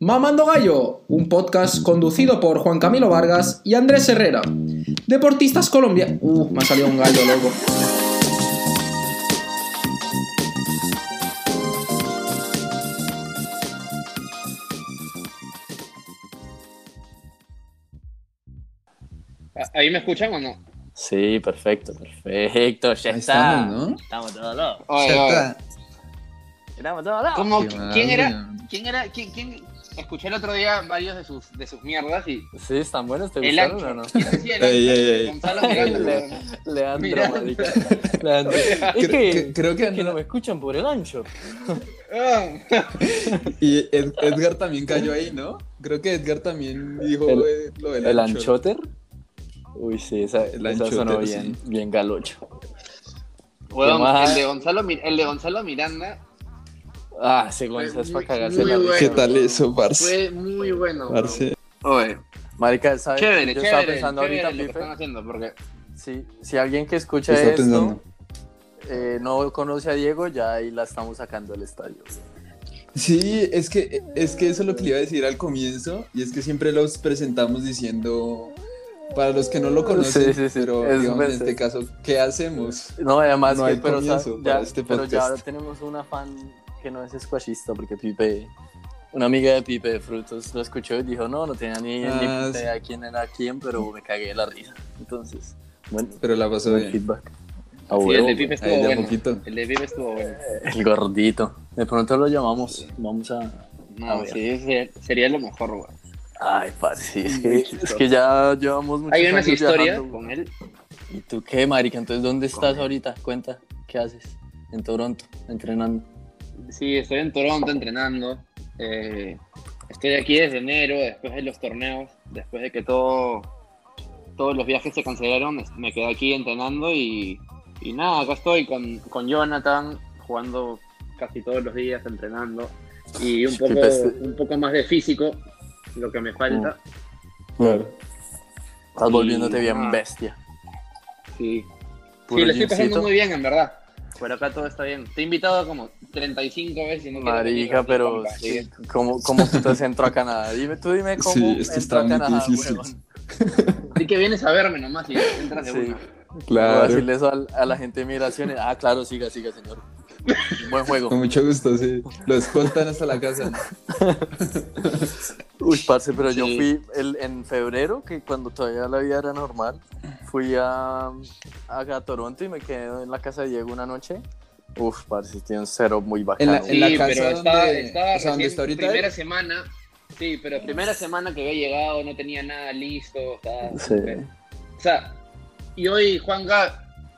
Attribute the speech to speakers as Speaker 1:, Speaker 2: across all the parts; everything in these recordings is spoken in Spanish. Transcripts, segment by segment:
Speaker 1: Mamando Gallo, un podcast conducido por Juan Camilo Vargas y Andrés Herrera. Deportistas colombianos. Uh, me ha salido un gallo loco.
Speaker 2: ¿Ahí me escuchan o no?
Speaker 3: Sí, perfecto, perfecto. Ya
Speaker 4: Ahí
Speaker 3: está.
Speaker 4: estamos, ¿no?
Speaker 3: Estamos todos locos.
Speaker 2: Oye,
Speaker 4: Ya
Speaker 2: oye,
Speaker 4: está.
Speaker 3: Estamos todos locos.
Speaker 2: ¿cómo-
Speaker 4: Qué
Speaker 2: ¿Quién era? ¿Quién era? ¿Quién, quién? Escuché el otro día varios de sus, de sus mierdas y
Speaker 3: Sí, están buenos, ¿te
Speaker 2: el
Speaker 3: gustaron
Speaker 2: ancho.
Speaker 3: o no?
Speaker 2: ¿Quién decía el
Speaker 4: Ey,
Speaker 2: ancho?
Speaker 4: ey, ey.
Speaker 2: Gonzalo Miranda.
Speaker 3: Le- Leandro, marica. Leandro. Es que,
Speaker 4: que- creo que,
Speaker 3: que no me escuchan por el ancho.
Speaker 2: Ah,
Speaker 4: y Ed- Edgar también cayó ahí, ¿no? Creo que Edgar también dijo
Speaker 3: El-
Speaker 4: eh, lo del
Speaker 3: ¿El
Speaker 4: ancho.
Speaker 3: anchoter? Uy, sí, esa,
Speaker 4: El
Speaker 3: esa sonó
Speaker 4: anchoter,
Speaker 3: bien,
Speaker 4: sí.
Speaker 3: bien galocho. Más?
Speaker 2: el de Gonzalo, el de Gonzalo Miranda
Speaker 3: Ah, ese Gonzalo es
Speaker 2: muy-
Speaker 3: para cagarse la
Speaker 2: bueno.
Speaker 4: ¿Qué tal eso, parce?
Speaker 2: fue muy bueno.
Speaker 4: Parce.
Speaker 2: Oye,
Speaker 3: Marica, ¿sabes?
Speaker 2: chévere,
Speaker 3: Yo estaba pensando
Speaker 2: chévere
Speaker 3: ahorita,
Speaker 2: lo que están haciendo porque
Speaker 3: si, si alguien que escucha
Speaker 4: ¿Qué está
Speaker 3: esto eh, no conoce a Diego, ya ahí la estamos sacando del estadio.
Speaker 4: Sí, es que, es que eso es lo que le iba a decir al comienzo, y es que siempre los presentamos diciendo, para los que no lo conocen,
Speaker 3: Sí, sí, sí,
Speaker 4: pero
Speaker 3: es
Speaker 4: digamos, en este caso, ¿qué hacemos?
Speaker 3: No, además
Speaker 4: No
Speaker 3: que,
Speaker 4: hay
Speaker 3: pero,
Speaker 4: comienzo
Speaker 3: sa-
Speaker 4: para
Speaker 3: ya,
Speaker 4: este
Speaker 3: pero ya ahora tenemos una fan que no es squashista, porque Pipe, una amiga de Pipe de Frutos lo escuchó y dijo, no, no tenía ni, ni
Speaker 4: Ah,
Speaker 3: puta
Speaker 4: sí.
Speaker 3: idea quién era quién, pero me cagué de la risa. Entonces, bueno,
Speaker 4: Pero la pasó bien.
Speaker 3: feedback. A
Speaker 2: sí, el
Speaker 3: huevo,
Speaker 2: de Pipe estuvo
Speaker 4: a
Speaker 2: bueno.
Speaker 4: poquito.
Speaker 2: El de Pipe estuvo bueno.
Speaker 3: el gordito. De pronto lo llamamos, vamos a... A
Speaker 2: No,
Speaker 3: ver.
Speaker 2: sí, sería, sería lo mejor, güey.
Speaker 3: Ay, parce, sí, es que, es que ya llevamos muchos
Speaker 2: Hay unas historias con él.
Speaker 3: ¿Y tú qué, marica? Entonces, ¿dónde estás ahorita? Cuenta, ¿qué haces? En Toronto, entrenando.
Speaker 2: Sí, estoy en Toronto entrenando. Eh, estoy aquí desde enero, después de los torneos, después de que todo, todos los viajes se cancelaron, me quedé aquí entrenando y, y nada, acá estoy con, con Jonathan jugando casi todos los días, entrenando y un poco, un poco más de físico, lo que me falta.
Speaker 4: Claro.
Speaker 3: Estás volviéndote bien bestia.
Speaker 2: Sí, sí, le estoy pasando muy bien, en verdad. Por acá todo está bien. Te he invitado como 35 veces y no
Speaker 3: Marica, pero
Speaker 2: que-
Speaker 3: ¿cómo, cómo putas entro a Canadá? Dime, tú dime cómo
Speaker 4: Sí, es que
Speaker 3: entro a Canadá, huevón.
Speaker 2: Así que vienes a verme nomás y entras de
Speaker 3: Sí.
Speaker 2: una.
Speaker 3: Voy a
Speaker 4: Claro.
Speaker 3: decirle eso al- a, la gente de migraciones. Ah, claro, siga, siga, señor. Buen juego.
Speaker 4: Con mucho gusto, sí. Lo escoltan hasta la casa.
Speaker 3: Uy, parce, pero yo
Speaker 2: Sí.
Speaker 3: fui el, en febrero, que cuando todavía la vida era normal, fui a, a, a Toronto y me quedé en la casa de Diego una noche. Uf, parce, tiene un cero muy
Speaker 4: En
Speaker 3: bacano.
Speaker 4: la- en la
Speaker 2: Sí,
Speaker 4: casa
Speaker 2: pero
Speaker 4: donde-
Speaker 2: estaba, estaba
Speaker 4: o sea, donde está ahorita
Speaker 2: primera
Speaker 4: él.
Speaker 2: semana. Sí, pero primera semana que había llegado, no tenía nada listo. estaba-
Speaker 3: Sí.
Speaker 2: O sea, y hoy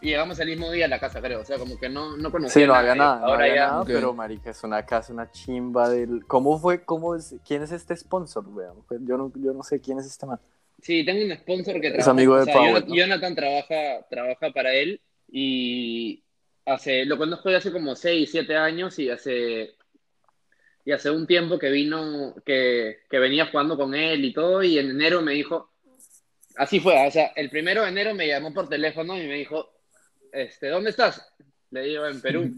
Speaker 2: Juanga llegamos el mismo día a la casa, creo. O sea, como que no, no conocía
Speaker 3: Sí, no había nada, no
Speaker 2: Ahora
Speaker 3: había
Speaker 2: ya.
Speaker 3: nada,
Speaker 4: Ok.
Speaker 3: pero marica, es una casa, una chimba del... ¿Cómo fue? ¿Cómo es? ¿Quién es este sponsor, weón? Yo no, yo no sé quién es este man.
Speaker 2: Sí, tengo un sponsor que
Speaker 3: Es
Speaker 2: trabaja.
Speaker 3: amigo de
Speaker 2: o. Jonathan trabaja, trabaja para él y hace, lo conozco de hace como 6, 7 años y hace, y hace un tiempo que vino, que, que venía jugando con él y todo, y en enero me dijo, así fue, o sea, el primero de enero me llamó por teléfono y me dijo, este, ¿dónde estás? Le digo, en Perú.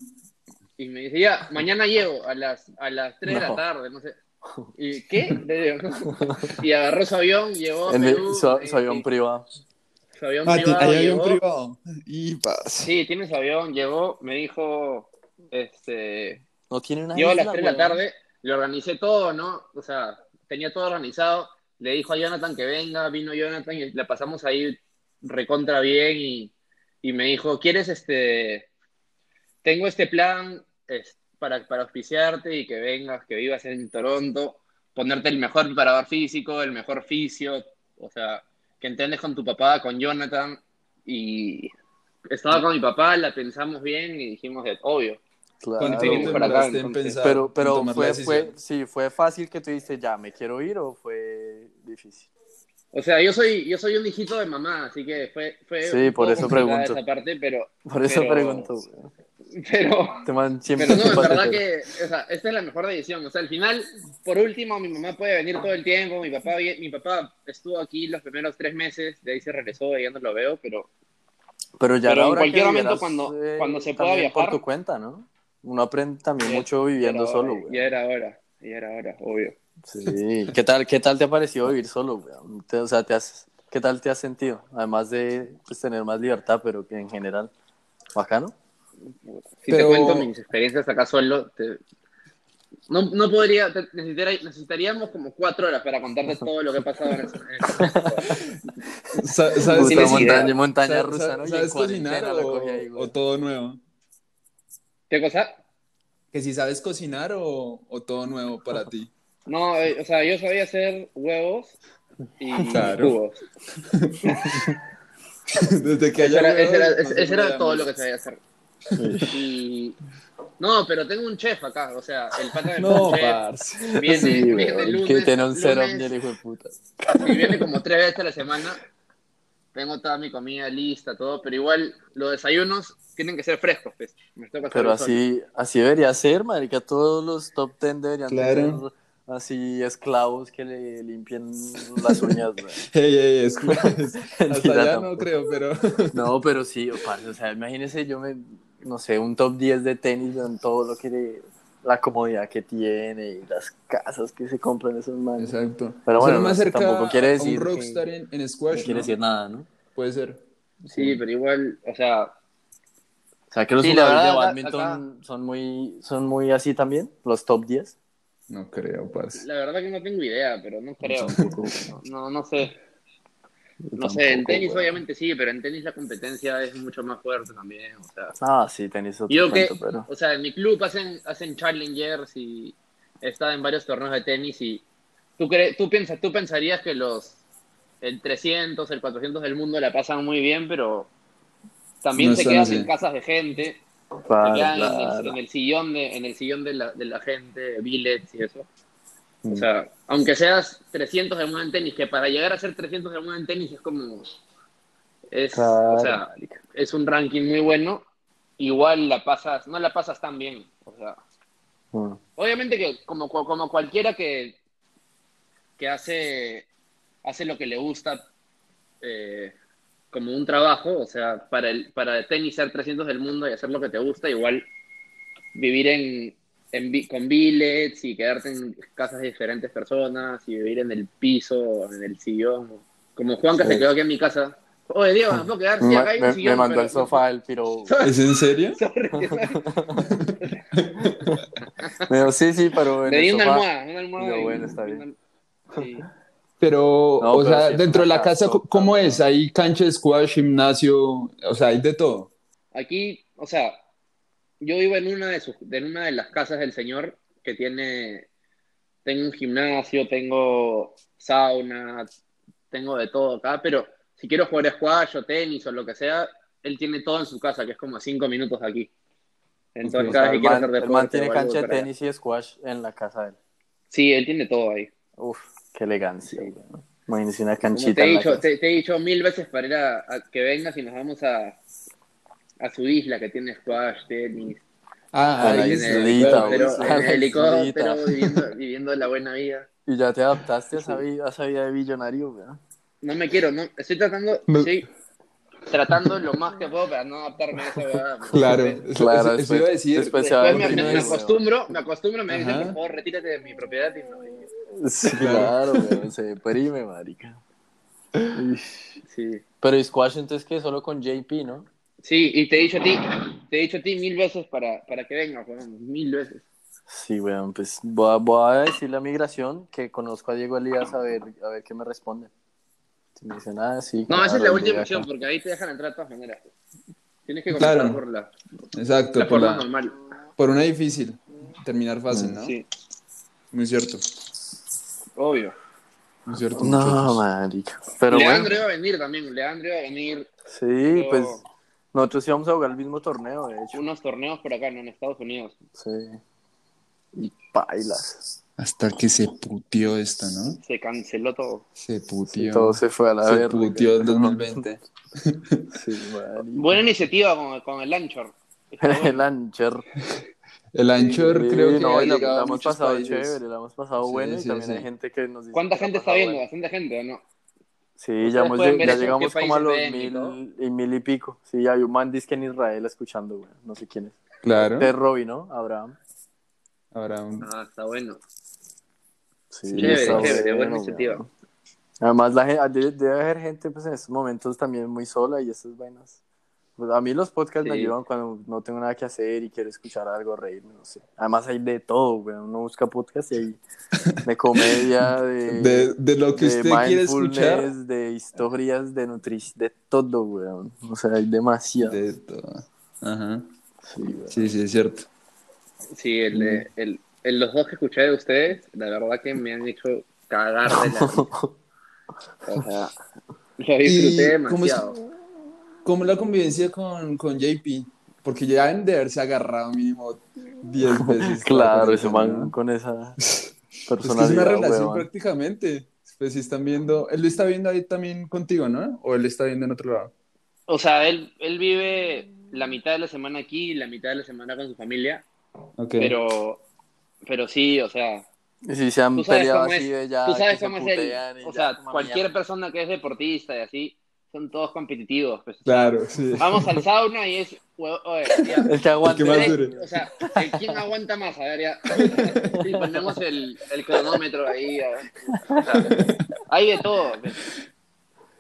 Speaker 2: Y me dice, ya, mañana llego a las, a las 3 de
Speaker 3: No.
Speaker 2: la tarde, no sé. ¿Y qué? Le digo, y agarró su avión, llegó a
Speaker 3: En el-
Speaker 2: Perú.
Speaker 3: su,
Speaker 2: y-
Speaker 3: su avión
Speaker 2: y-
Speaker 3: privado.
Speaker 2: su avión
Speaker 4: Ah,
Speaker 2: privado
Speaker 4: hay
Speaker 2: llegó.
Speaker 4: privado. Y.
Speaker 2: Sí, tiene su avión, llegó, me dijo, este,
Speaker 3: No tiene una
Speaker 2: llegó a las
Speaker 3: isla,
Speaker 2: 3 de la tarde, le organicé todo, ¿no? O sea, tenía todo organizado, le dijo a Jonathan que venga, vino Jonathan y la pasamos ahí recontra bien y, y me dijo, ¿quieres este, tengo este plan es, para, para auspiciarte y que vengas, que vivas en Toronto, ponerte el mejor preparador físico, el mejor fisio, o sea, que entiendes con tu papá, con Jonathan y estaba con mi papá, la pensamos bien y dijimos, obvio.
Speaker 3: Claro,
Speaker 4: ¿Cuánto
Speaker 2: sí,
Speaker 4: tiempo
Speaker 2: por acá,
Speaker 4: demoraste en
Speaker 2: entonces.
Speaker 4: pensar,
Speaker 3: pero pero fue, fue, sí, fue fácil que tú dijiste, ya, me quiero ir o fue difícil.
Speaker 2: O sea, yo soy, yo soy un hijito de mamá, así que fue, fue
Speaker 3: Sí,
Speaker 2: un
Speaker 3: por
Speaker 2: poco
Speaker 3: eso pregunto.
Speaker 2: esa parte, pero,
Speaker 3: Por eso
Speaker 2: Pero-
Speaker 3: pregunto,
Speaker 2: pero,
Speaker 3: Este man siempre
Speaker 2: pero no, en verdad que, o sea, esta es la mejor decisión. O sea, al final, por último, mi mamá puede venir todo el tiempo, mi papá, mi papá estuvo aquí los primeros tres meses, de ahí se regresó, y ya no lo veo, pero
Speaker 3: Pero ya
Speaker 2: Pero en cualquier momento cuando-
Speaker 3: eh,
Speaker 2: cuando se pueda
Speaker 3: también por
Speaker 2: viajar.
Speaker 3: tu cuenta, ¿no? Uno aprende también
Speaker 2: Ya-
Speaker 3: mucho viviendo solo, güey.
Speaker 2: ya era hora. Ya era hora, obvio.
Speaker 3: Sí. ¿Qué tal, qué tal te ha parecido vivir solo, weón? Te- o sea, te has, ¿qué tal te has sentido? Además de pues, tener más libertad, pero que en general, bacano.
Speaker 2: Si
Speaker 4: Pero-
Speaker 2: te cuento mis experiencias acá solo, te- no, no podría, te- necesitaría- necesitaríamos como cuatro horas para contarte todo lo que ha pasado en ese- en ese-
Speaker 4: ¿Sabes,
Speaker 2: tienes
Speaker 3: montaña, montaña
Speaker 4: sa-
Speaker 3: rusa,
Speaker 4: sa-
Speaker 3: ¿no?
Speaker 4: ¿sabes cocinar o,
Speaker 3: ahí,
Speaker 4: o todo nuevo?
Speaker 2: ¿Qué cosa?
Speaker 4: Que si sabes cocinar o, o todo nuevo para ti.
Speaker 2: No, eh, o sea, yo sabía hacer huevos y
Speaker 4: Claro.
Speaker 2: jugos.
Speaker 4: Desde que
Speaker 2: Eso
Speaker 4: haya
Speaker 2: era, ese era-
Speaker 4: huevos,
Speaker 2: ese- ese era todo lo que sabía hacer. Y... No, pero tengo un chef acá, o sea, el pata de
Speaker 4: No,
Speaker 2: chef
Speaker 4: parce.
Speaker 2: viene,
Speaker 3: Sí,
Speaker 2: viene
Speaker 3: weón,
Speaker 2: lunes,
Speaker 3: que tiene un cero
Speaker 2: lunes,
Speaker 3: el hijo de puta.
Speaker 2: y viene como tres veces a la semana. Tengo toda mi comida lista, todo, pero igual los desayunos tienen que ser frescos, pues. Me toca hacer
Speaker 3: Pero
Speaker 2: solo.
Speaker 3: así, así debería ser, marica. Todos los top ten deberían
Speaker 4: Claro.
Speaker 3: tener así esclavos que le limpien las uñas, güey.
Speaker 4: Hey, hey, es, es- hasta allá no creo, pero
Speaker 3: No, pero sí, parce, o sea, imagínese yo me, no sé, un top 10 de tenis en todo lo que le- la comodidad que tiene y las casas que se compran esos manes.
Speaker 4: exacto.
Speaker 3: Pero bueno,
Speaker 4: no,
Speaker 3: tampoco quiere decir
Speaker 4: un
Speaker 3: que-
Speaker 4: rockstar en, en
Speaker 3: No
Speaker 4: squash,
Speaker 3: quiere decir nada, ¿no?
Speaker 4: Puede ser.
Speaker 2: Sí, pero igual, o sea,
Speaker 3: O sea, que los
Speaker 2: Sí,
Speaker 3: jugadores de badminton son muy, son muy así también, los top 10.
Speaker 4: No creo, parce.
Speaker 2: la verdad que no tengo idea, pero no creo.
Speaker 3: Tampoco.
Speaker 2: No, no sé. No sé, en tenis obviamente sí, pero en tenis la competencia es mucho más fuerte también, o sea.
Speaker 3: Ah, sí, tenis otro
Speaker 2: Yo que,
Speaker 3: pero...
Speaker 2: o sea, en mi club hacen, hacen challengers y he estado en varios torneos de tenis y tú, cre tú, piensas, tú pensarías que los el 300, el 400 del mundo la pasan muy bien, pero también
Speaker 4: No
Speaker 2: te quedas
Speaker 4: así.
Speaker 2: en casas de gente,
Speaker 3: Claro,
Speaker 2: quedas en, el,
Speaker 3: claro.
Speaker 2: en el sillón de en el sillón de la, de la gente, billets y eso.
Speaker 3: Mm.
Speaker 2: O sea, aunque seas 300 del mundo en tenis, que para llegar a ser 300 del mundo en tenis es como es,
Speaker 3: Claro,
Speaker 2: o sea, es un ranking muy bueno, igual la pasas, no la pasas tan bien, o sea,
Speaker 3: Mm.
Speaker 2: obviamente que como, como cualquiera que, que hace, hace lo que le gusta eh, como un trabajo, o sea, para el, para tenis ser 300 del mundo y hacer lo que te gusta, igual vivir en, en con billets y quedarte en casas de diferentes personas y vivir en el piso, en el sillón, como Juan que
Speaker 3: Sí.
Speaker 2: se quedó aquí en mi casa. Oye, Diego, ¿me puedo quedar? Sí, acá hay un
Speaker 3: me,
Speaker 2: sillón.
Speaker 3: me mandó
Speaker 2: pero-
Speaker 3: el sofá el piro.
Speaker 4: ¿Es en serio?
Speaker 2: Sorry, sorry.
Speaker 3: Me dijo, sí, sí, pero en
Speaker 2: Le di una almohada, una almohada.
Speaker 3: Digo,
Speaker 2: y-
Speaker 3: bueno, está bien.
Speaker 2: una- Sí.
Speaker 4: Pero,
Speaker 3: No,
Speaker 4: o
Speaker 3: pero
Speaker 4: sea,
Speaker 3: sí
Speaker 4: dentro de la casa,
Speaker 3: casa,
Speaker 4: ¿cómo es? ¿Hay cancha de squash, gimnasio? O sea, hay de todo.
Speaker 2: Aquí, o sea, yo vivo en una de sus, en una de las casas del señor que tiene, tengo un gimnasio, tengo sauna, tengo de todo acá, pero si quiero jugar squash o tenis o lo que sea, él tiene todo en su casa, que es como cinco minutos de aquí. Entonces,
Speaker 3: O
Speaker 2: cada
Speaker 3: sea,
Speaker 2: vez
Speaker 3: el
Speaker 2: que hacer
Speaker 3: el
Speaker 2: deporte
Speaker 3: man tiene cancha de
Speaker 2: allá.
Speaker 3: tenis y squash en la casa de él.
Speaker 2: Sí, él tiene todo ahí.
Speaker 3: Uf, qué elegancia. una
Speaker 2: Como
Speaker 3: canchita.
Speaker 2: te he, dicho, te, te he dicho mil veces para ir a, a que vengas y nos vamos a, a su isla que tiene squash, tenis,
Speaker 4: Ah,
Speaker 3: A la
Speaker 4: ahí
Speaker 2: en
Speaker 4: sí.
Speaker 2: el
Speaker 3: islita,
Speaker 2: el
Speaker 3: la
Speaker 2: helicóptero,
Speaker 3: islita.
Speaker 2: viviendo, viviendo la buena vida.
Speaker 3: Y ya te adaptaste a esa, vida, a esa vida de billonario, güey.
Speaker 2: No me quiero, no, estoy tratando,
Speaker 4: No.
Speaker 2: estoy tratando lo más que puedo para no adaptarme a esa huevada.
Speaker 4: Claro,
Speaker 2: Después,
Speaker 4: eso,
Speaker 3: Claro,
Speaker 4: eso iba a decir.
Speaker 3: después
Speaker 2: me, acostumbro, me acostumbro, me dicen, por favor, retírate de mi propiedad y no. y-
Speaker 3: Sí, claro, güey. Se deprime, marica.
Speaker 2: Sí.
Speaker 3: Pero ¿y squash entonces que solo con JP, ¿no?
Speaker 2: Sí, y te he dicho a ti, te he dicho a ti mil veces para, para que vengas, weón, mil veces.
Speaker 3: Sí, weón, pues voy a, voy a decirle a migración que conozco a Diego Elías a ver, a ver qué me responde. Si me dicen, ah, sí.
Speaker 2: No, esa es
Speaker 3: claro,
Speaker 2: la última opción, porque ahí te dejan entrar de todas maneras. Tienes que comenzar
Speaker 4: Claro.
Speaker 2: por la,
Speaker 4: Exacto,
Speaker 2: la
Speaker 4: por,
Speaker 2: forma
Speaker 4: la-
Speaker 2: normal.
Speaker 4: por una difícil. Terminar fácil, ¿no?
Speaker 2: Sí,
Speaker 4: Muy cierto.
Speaker 2: Obvio.
Speaker 4: Cierto.
Speaker 3: No,
Speaker 4: muchachos.
Speaker 3: marica. Pero
Speaker 2: Leandro
Speaker 3: bueno,
Speaker 2: iba a venir también, Leandro iba a venir
Speaker 3: sí,
Speaker 2: pero-
Speaker 3: pues nosotros íbamos a jugar el mismo torneo, de hecho.
Speaker 2: unos torneos por acá, ¿no? En Estados Unidos.
Speaker 3: Sí. Y bailas.
Speaker 4: Hasta que se puteó esto, ¿no?
Speaker 2: Se canceló todo.
Speaker 4: Se
Speaker 3: Sí,
Speaker 4: puteó.
Speaker 3: todo se fue a la
Speaker 4: se
Speaker 3: verga.
Speaker 4: puteó el 2020.
Speaker 3: Sí, marica.
Speaker 2: Buena iniciativa con, con el Anchor. Está
Speaker 3: El
Speaker 2: bueno.
Speaker 4: El Anchor
Speaker 3: Sí,
Speaker 4: creo que
Speaker 3: no,
Speaker 4: ha
Speaker 3: y la,
Speaker 4: llegado
Speaker 3: la
Speaker 4: a
Speaker 3: hemos pasado
Speaker 4: países.
Speaker 3: chévere, la hemos pasado
Speaker 4: Sí,
Speaker 3: bueno y también
Speaker 4: sí.
Speaker 3: hay gente que nos dice
Speaker 2: ¿Cuánta
Speaker 3: que
Speaker 2: gente está viendo?
Speaker 3: bueno.
Speaker 2: ¿Bastante gente o no?
Speaker 3: Sí, ya, hemos ya llegamos como a los mil y mil y pico. Sí, hay un man dice que en Israel escuchando, güey. No sé quién es.
Speaker 4: Claro.
Speaker 3: De Robbie, ¿no? Abraham.
Speaker 4: Un-
Speaker 2: Ah, está bueno.
Speaker 3: Sí,
Speaker 2: Chévere,
Speaker 3: está
Speaker 2: chévere, buena iniciativa.
Speaker 3: Además, la gente, debe, debe haber gente pues, en estos momentos también muy sola y esas vainas. Pues, a mí los podcasts me ayudan cuando no tengo nada que hacer y quiero escuchar algo, reírme, no sé. Además hay de todo, weón. Uno busca podcast y hay de comedia, de,
Speaker 4: De, de lo que
Speaker 3: de
Speaker 4: usted quiere escuchar.
Speaker 3: de historias, de nutrición, de todo, weón. O sea, hay demasiado.
Speaker 4: De todo. Ajá.
Speaker 3: Sí.
Speaker 4: Sí, sí, es cierto.
Speaker 2: Sí, el, de- el, el- los dos que escuché de ustedes, la verdad que me han hecho cagar de la risa. O sea, lo disfruté
Speaker 4: ¿Y cómo es-
Speaker 2: demasiado.
Speaker 4: ¿Cómo es la convivencia con, con JP? Porque ya deben de haberse agarrado mínimo 10 veces.
Speaker 3: Claro, ese
Speaker 4: eso,
Speaker 3: man
Speaker 4: ¿no?
Speaker 3: con esa
Speaker 4: Es
Speaker 3: personalidad,
Speaker 4: que es una relación
Speaker 3: weón.
Speaker 4: prácticamente. Pues si están viendo, él lo está viendo ahí también contigo, ¿no? O él está viendo en otro lado.
Speaker 2: O sea, él, él vive la mitad de la semana aquí y la mitad de la semana con su familia,
Speaker 4: Ok.
Speaker 2: pero, pero sí, o sea,
Speaker 3: Y si se han peleado así
Speaker 2: es,
Speaker 3: de ya.
Speaker 2: tú sabes cómo es O sea, cualquier persona que es deportista y así, son todos competitivos. pues.
Speaker 4: Claro, sí.
Speaker 2: Vamos al sauna y es, hue- oye, ya,
Speaker 3: El que
Speaker 4: que más
Speaker 2: ¿Quién-
Speaker 4: dure.
Speaker 2: O sea, ¿el ¿quién aguanta más? A ver, ya. Sí, ponemos el, el cronómetro ahí. a ver. O sea, hay de todo. pues.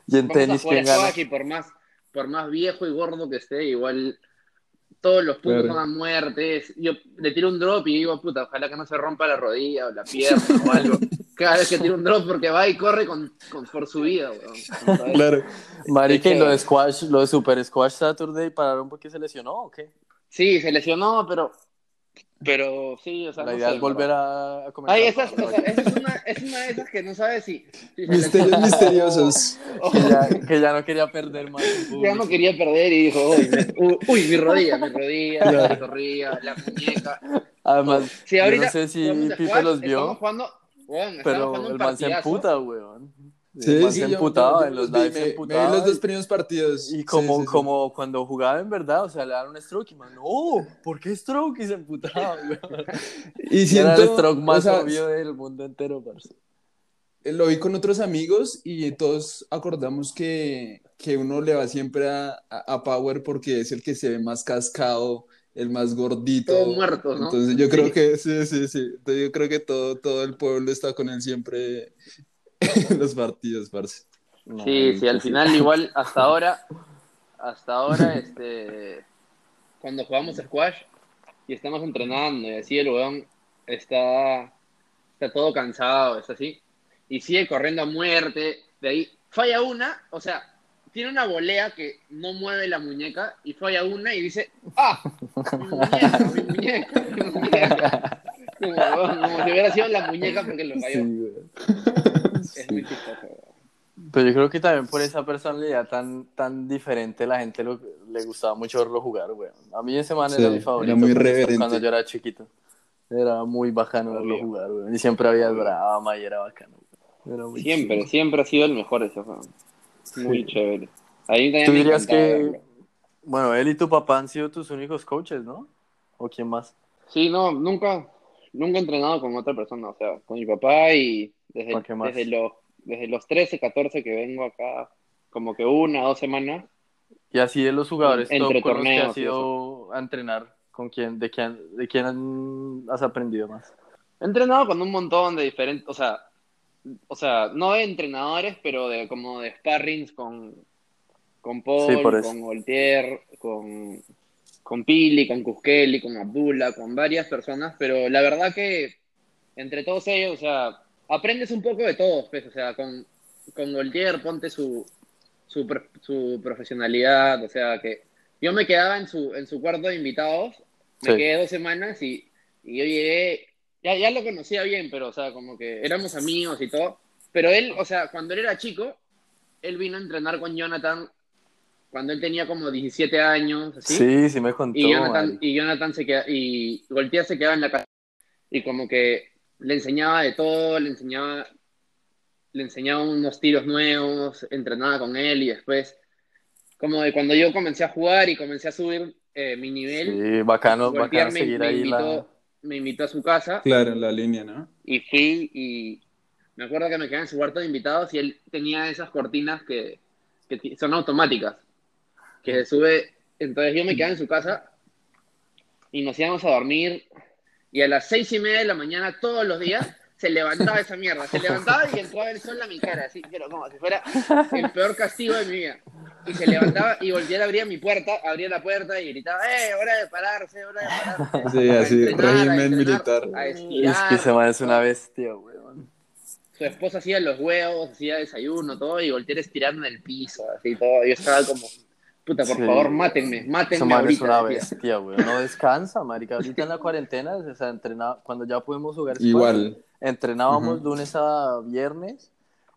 Speaker 3: Y en
Speaker 2: Vamos a
Speaker 3: tenis,
Speaker 2: jugar
Speaker 3: ¿quién gana?
Speaker 2: y por más, por más viejo y gordo que esté, igual todos los puntos
Speaker 4: Claro.
Speaker 2: a muertes. Yo le tiro un drop y digo, puta, ojalá que no se rompa la rodilla o la pierna o algo. Cada vez que tiro un drop porque va y corre con, con- por su vida, weón.
Speaker 4: Claro.
Speaker 3: Marica, y lo de Squash, lo de Super Squash Saturday pararon porque se lesionó o qué?
Speaker 2: Sí, se lesionó, pero, pero sí, o sea,
Speaker 3: La
Speaker 2: no
Speaker 3: idea
Speaker 2: sé,
Speaker 3: es volver a, a comenzar.
Speaker 2: Ay, esas, o sea, esa es, una, es una de esas que no sabes si,
Speaker 4: Misterios misteriosos.
Speaker 3: que, ya, que ya no quería perder más.
Speaker 2: Ya no quería perder y dijo, uy, me- uy, uy, mi rodilla, mi rodilla, la torrilla, la muñeca.
Speaker 3: Además,
Speaker 2: Sí,
Speaker 3: yo
Speaker 2: ahorita
Speaker 3: no sé si Pipe los
Speaker 2: Estamos
Speaker 3: vio,
Speaker 2: jugando,
Speaker 3: pero
Speaker 2: jugando
Speaker 3: el man se emputa, weón.
Speaker 4: Sí,
Speaker 3: man
Speaker 4: sí, yo- yo-
Speaker 3: en los lives
Speaker 4: me-
Speaker 3: se
Speaker 4: me vi
Speaker 3: emputaba.
Speaker 4: los dos primeros partidos.
Speaker 3: Y como,
Speaker 4: sí, sí.
Speaker 3: como cuando jugaba en verdad, o sea, le daban un stroke y man, no, ¿por qué stroke? Y se emputaba.
Speaker 4: Y
Speaker 3: Y era el
Speaker 4: siento,
Speaker 3: stroke más
Speaker 4: o sea,
Speaker 3: obvio del mundo entero, parce.
Speaker 4: lo vi con otros amigos y todos acordamos que, que uno le va siempre a, a, a Power porque es el que se ve más cascado, el más gordito.
Speaker 2: Todos muertos, ¿no?
Speaker 4: Entonces yo creo que, sí, sí, sí. Entonces yo creo que todo, todo el pueblo está con él siempre los partidos, parce.
Speaker 3: No,
Speaker 2: Sí, sí, al
Speaker 3: sí.
Speaker 2: final igual hasta ahora, hasta ahora, este, cuando jugamos squash y estamos entrenando y así el weón está, está todo cansado, es así, y sigue corriendo a muerte, de ahí falla una, o sea, tiene una volea que no mueve la muñeca y falla una y dice, ah, mi muñeca, mi muñeca, mi muñeca. Como, si hubiera sido la muñeca porque lo
Speaker 3: Sí,
Speaker 2: falló.
Speaker 3: weón.
Speaker 2: Es muy chistoso.
Speaker 3: Pero yo creo que también por esa personalidad tan, tan diferente la gente lo- le gustaba mucho verlo jugar, weón. A mí ese man
Speaker 4: Sí,
Speaker 3: era mi
Speaker 4: era
Speaker 3: favorito
Speaker 4: muy
Speaker 3: cuando-
Speaker 4: reverente.
Speaker 3: cuando yo era chiquito. Era muy bacano verlo
Speaker 2: Obvio.
Speaker 3: jugar, weón. Y siempre había drama y era bacano. Era muy
Speaker 2: Siempre,
Speaker 3: chido.
Speaker 2: siempre ha sido el mejor ese juego. Muy chévere. A mí también
Speaker 3: Tú dirías que,
Speaker 2: verlo.
Speaker 3: bueno, él y tu papá han sido tus únicos coaches, ¿no? ¿O quién más?
Speaker 2: Sí, no, nunca, nunca he entrenado con otra persona, o sea, con mi papá y desde, desde, los, desde los 13, 14 que vengo acá, como que una, dos semanas,
Speaker 3: Y así de los jugadores top con los que has ido a entrenar, ¿con quién, de quién, de quién han- has aprendido más?
Speaker 2: he entrenado con un montón de diferentes, o sea, o sea, no de entrenadores, pero de como de sparrings con, con Paul,
Speaker 3: Sí,
Speaker 2: con Voltaire, con, con Pili, con Kuskeli, con Abdullah, con varias personas, pero la verdad que entre todos ellos, o sea, aprendes un poco de todos, pues, o sea, con, con Voltaire ponte su, su, su profesionalidad, o sea, que yo me quedaba en su, en su cuarto de invitados, me
Speaker 3: Sí.
Speaker 2: quedé dos semanas y, y yo llegué, ya, ya lo conocía bien, pero, o sea, como que éramos amigos y todo, pero él, o sea, cuando él era chico, él vino a entrenar con Jonathan cuando él tenía como 17 años, así.
Speaker 3: Sí, sí me contó.
Speaker 2: Y Jonathan, y Jonathan se queda, y Goltier se quedaba en la casa y como que le enseñaba de todo, le enseñaba, le enseñaba unos tiros nuevos, entrenaba con él y después, como de cuando yo comencé a jugar y comencé a subir eh, mi nivel,
Speaker 3: Sí, bacano,
Speaker 2: Goltier
Speaker 3: bacano
Speaker 2: me,
Speaker 3: seguir
Speaker 2: me
Speaker 3: ahí
Speaker 2: invitó,
Speaker 3: la...
Speaker 2: me invitó a su casa
Speaker 4: Claro, en la línea, ¿no?
Speaker 2: y fui y me acuerdo que me quedé en su cuarto de invitados y él tenía esas cortinas que, que son automáticas, que se sube, entonces yo me quedaba en su casa y nos íbamos a dormir y a las seis y media de la mañana todos los días se levantaba esa mierda, se levantaba y entraba el sol a mi cara, así, pero como si fuera el peor castigo de mi vida. Y se levantaba y volvía a abrir mi puerta, abría la puerta y gritaba, ¡eh, hora de pararse, hora de pararse!
Speaker 4: Sí,
Speaker 2: A
Speaker 4: así,
Speaker 2: entrenar,
Speaker 4: régimen militar.
Speaker 3: Es que ese man es una bestia, weón.
Speaker 2: Su esposa hacía los huevos, hacía desayuno, todo, y voltear estirando en el piso, así todo. Yo estaba como, puta, por
Speaker 3: Sí.
Speaker 2: favor, mátenme, mátenme
Speaker 3: man es
Speaker 2: ahorita.
Speaker 3: una bestia, weón. No descansa, marica. Ahorita en la cuarentena, o sea, entrenaba, cuando ya podemos jugar
Speaker 4: Igual.
Speaker 3: entrenábamos
Speaker 4: Ujú.
Speaker 3: lunes a viernes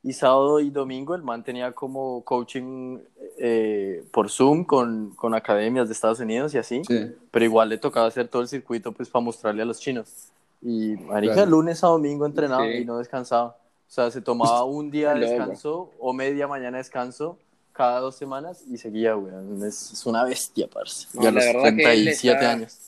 Speaker 3: y sábado y domingo el man tenía como coaching eh, por Zoom con, con academias de Estados Unidos y así,
Speaker 4: Sí.
Speaker 3: pero igual le tocaba hacer todo el circuito pues para mostrarle a los chinos. Y marica,
Speaker 4: Claro.
Speaker 3: lunes a domingo entrenaba
Speaker 2: Sí.
Speaker 3: y no descansaba. O sea, se tomaba un día de descanso o media mañana de descanso cada dos semanas y seguía, weón. Es, es una bestia, parce.
Speaker 2: No,
Speaker 3: ya
Speaker 2: la
Speaker 3: los
Speaker 2: verdad que él
Speaker 3: 37
Speaker 2: está-
Speaker 3: años.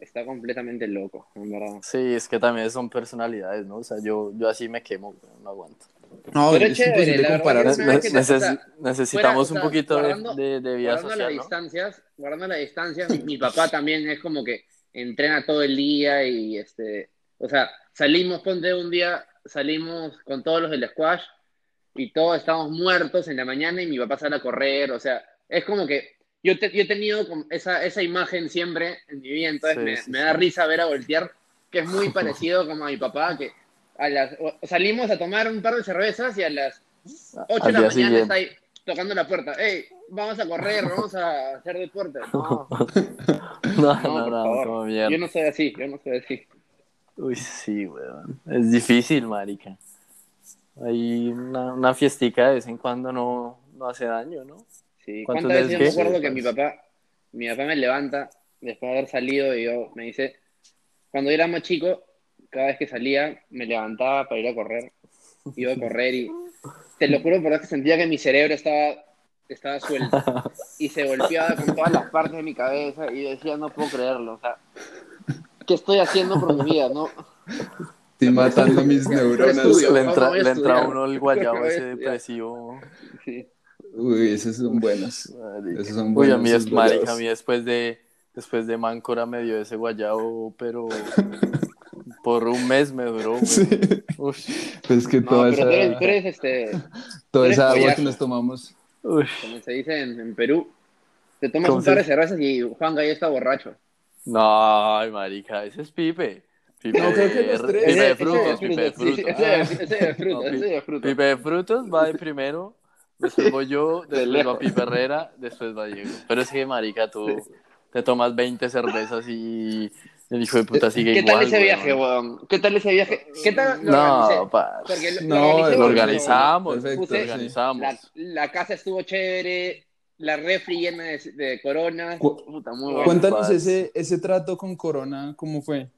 Speaker 2: Está completamente loco, en verdad.
Speaker 3: Sí, es que también son personalidades, ¿no? O sea, yo, yo así me quemo, weón, no aguanto.
Speaker 4: No,
Speaker 2: Pero
Speaker 4: es
Speaker 2: chévere,
Speaker 4: imposible comparar.
Speaker 2: que
Speaker 3: Ne-
Speaker 2: es que
Speaker 3: neces- necesitamos
Speaker 2: fuera,
Speaker 3: un poquito de-
Speaker 2: guardando-
Speaker 3: de, de vida
Speaker 2: guardando las
Speaker 3: social, ¿no?
Speaker 2: distancias, guardando las distancias, mi, mi papá también es como que entrena todo el día y este, o sea, salimos, ponte un día, salimos con todos los del squash y todos estamos muertos en la mañana y mi papá sale a correr, o sea, es como que yo, te- yo he tenido esa, esa imagen siempre en mi vida, entonces
Speaker 3: Sí,
Speaker 2: me,
Speaker 3: sí,
Speaker 2: me
Speaker 3: sí.
Speaker 2: da risa ver a voltear, que es muy parecido como a mi papá, que a las, salimos a tomar un par de cervezas y a las 8 de la mañana
Speaker 3: siguiente.
Speaker 2: está ahí tocando la puerta. Ey, vamos a correr, vamos a hacer deporte. No,
Speaker 3: No,
Speaker 2: no,
Speaker 3: no, no.
Speaker 2: Yo no soy así, yo no soy así.
Speaker 3: Uy, sí, weón. Es difícil, marica. Hay una, una fiestica de vez en cuando no, no hace daño, ¿no?
Speaker 2: Sí.
Speaker 3: ¿Cuántos
Speaker 2: ¿Cuántas veces yo me acuerdo que mi papá, mi papá me levanta después de haber salido y yo me dice, cuando yo era más chico, cada vez que salía me levantaba para ir a correr. Iba a correr y te lo juro por Dios que sentía que mi cerebro estaba, estaba suelto y se golpeaba con todas las partes de mi cabeza y decía, no puedo creerlo. O sea, ¿qué estoy haciendo por mi vida? No,
Speaker 4: Estoy matando mis neuronas.
Speaker 2: estudio.
Speaker 3: Le
Speaker 2: ¿cómo
Speaker 3: entra, le entra uno el guayabo
Speaker 2: ¿Cómo voy a
Speaker 3: ese depresivo.
Speaker 2: sí.
Speaker 4: Uy, esos son buenos.
Speaker 3: Marica.
Speaker 4: Esos son
Speaker 3: Uy,
Speaker 4: buenos.
Speaker 3: a mí es marica, a mí después de después de Máncora me dio ese guayabo, pero por un mes me duró. güey.
Speaker 4: Sí. Pues que
Speaker 2: No,
Speaker 4: toda
Speaker 2: pero tú eres,
Speaker 4: esa,
Speaker 2: tú eres, este,
Speaker 4: toda
Speaker 2: eres
Speaker 4: esa agua que nos tomamos.
Speaker 2: como se dice en, en Perú, te tomas
Speaker 3: ¿Cómo
Speaker 2: un par de cervezas y Juan ya está borracho.
Speaker 3: No, ay, marica, ese es Pipe. Pipe
Speaker 4: No, creo que los
Speaker 3: de-
Speaker 4: tres.
Speaker 3: Pipe de
Speaker 2: Ese-
Speaker 3: frutos, Pipe de frutos.
Speaker 2: Ese de- ese de
Speaker 3: No,
Speaker 2: frutos,
Speaker 3: Pi-
Speaker 2: ese de frutos.
Speaker 3: Pipe de frutos va de primero, después voy yo, después va. Pipe Herrera, después va Diego. Pero es que, marica, tú te tomas 20 cervezas y el hijo de puta sigue
Speaker 2: ¿Qué
Speaker 3: igual.
Speaker 2: tal ese viaje, weón? ¿Qué tal ese viaje? ¿Qué tal lo?
Speaker 3: No, pa.
Speaker 2: Porque lo,
Speaker 4: No,
Speaker 2: lo
Speaker 3: organizamos,
Speaker 4: Perfecto,
Speaker 2: puse
Speaker 3: lo
Speaker 4: sí.
Speaker 3: organizamos.
Speaker 2: La, la casa estuvo chévere, la refri llena de, de coronas.
Speaker 4: Cu-
Speaker 2: Puta, muy bueno.
Speaker 4: Cuéntanos ese, ese trato con Corona, ¿cómo fue?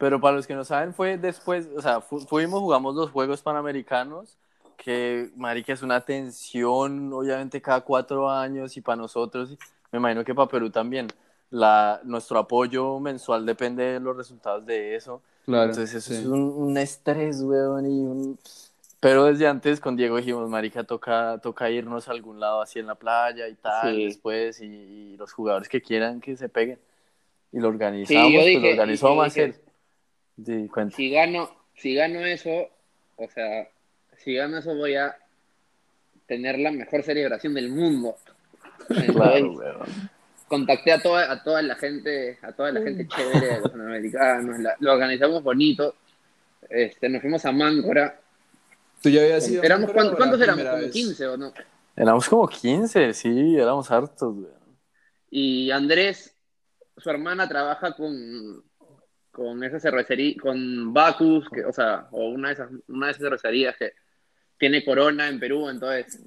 Speaker 3: Pero para los que no saben, fue después, o sea, fu- fuimos, jugamos los Juegos Panamericanos, que, marica, es una tensión, obviamente, cada cuatro años, y para nosotros, me imagino que para Perú también, la, nuestro apoyo mensual depende de los resultados de eso.
Speaker 4: Claro.
Speaker 3: Entonces, eso
Speaker 4: sí.
Speaker 3: es un, un estrés, weón, y un... Pero desde antes con Diego dijimos, marica, toca, toca irnos a algún lado así en la playa y tal,
Speaker 2: Sí.
Speaker 3: después, y, y los jugadores que quieran que se peguen. Y lo organizamos,
Speaker 2: Sí, yo
Speaker 3: pues
Speaker 2: dije-
Speaker 3: lo organizó Marcel.
Speaker 2: Dije-
Speaker 3: Sí, cuenta.
Speaker 2: Si gano, si gano eso, o sea, si gano eso voy a tener la mejor celebración del mundo. Entonces,
Speaker 3: Claro, weón.
Speaker 2: contacté a toda, a toda la gente, a toda la gente chévere de los panamericanos, la- lo organizamos bonito. Este, nos fuimos a Máncora.
Speaker 4: ¿Tú ya habías ido? a
Speaker 2: Éramos, ¿cuántos, cuántos éramos? Como
Speaker 4: vez?
Speaker 2: 15 o no.
Speaker 3: Éramos como 15, sí, éramos hartos, weón.
Speaker 2: Y Andrés, su hermana trabaja con, con esa cervecería, con Bacus, que, o sea, o una de esas, una de esas cervecerías que tiene Corona en Perú, entonces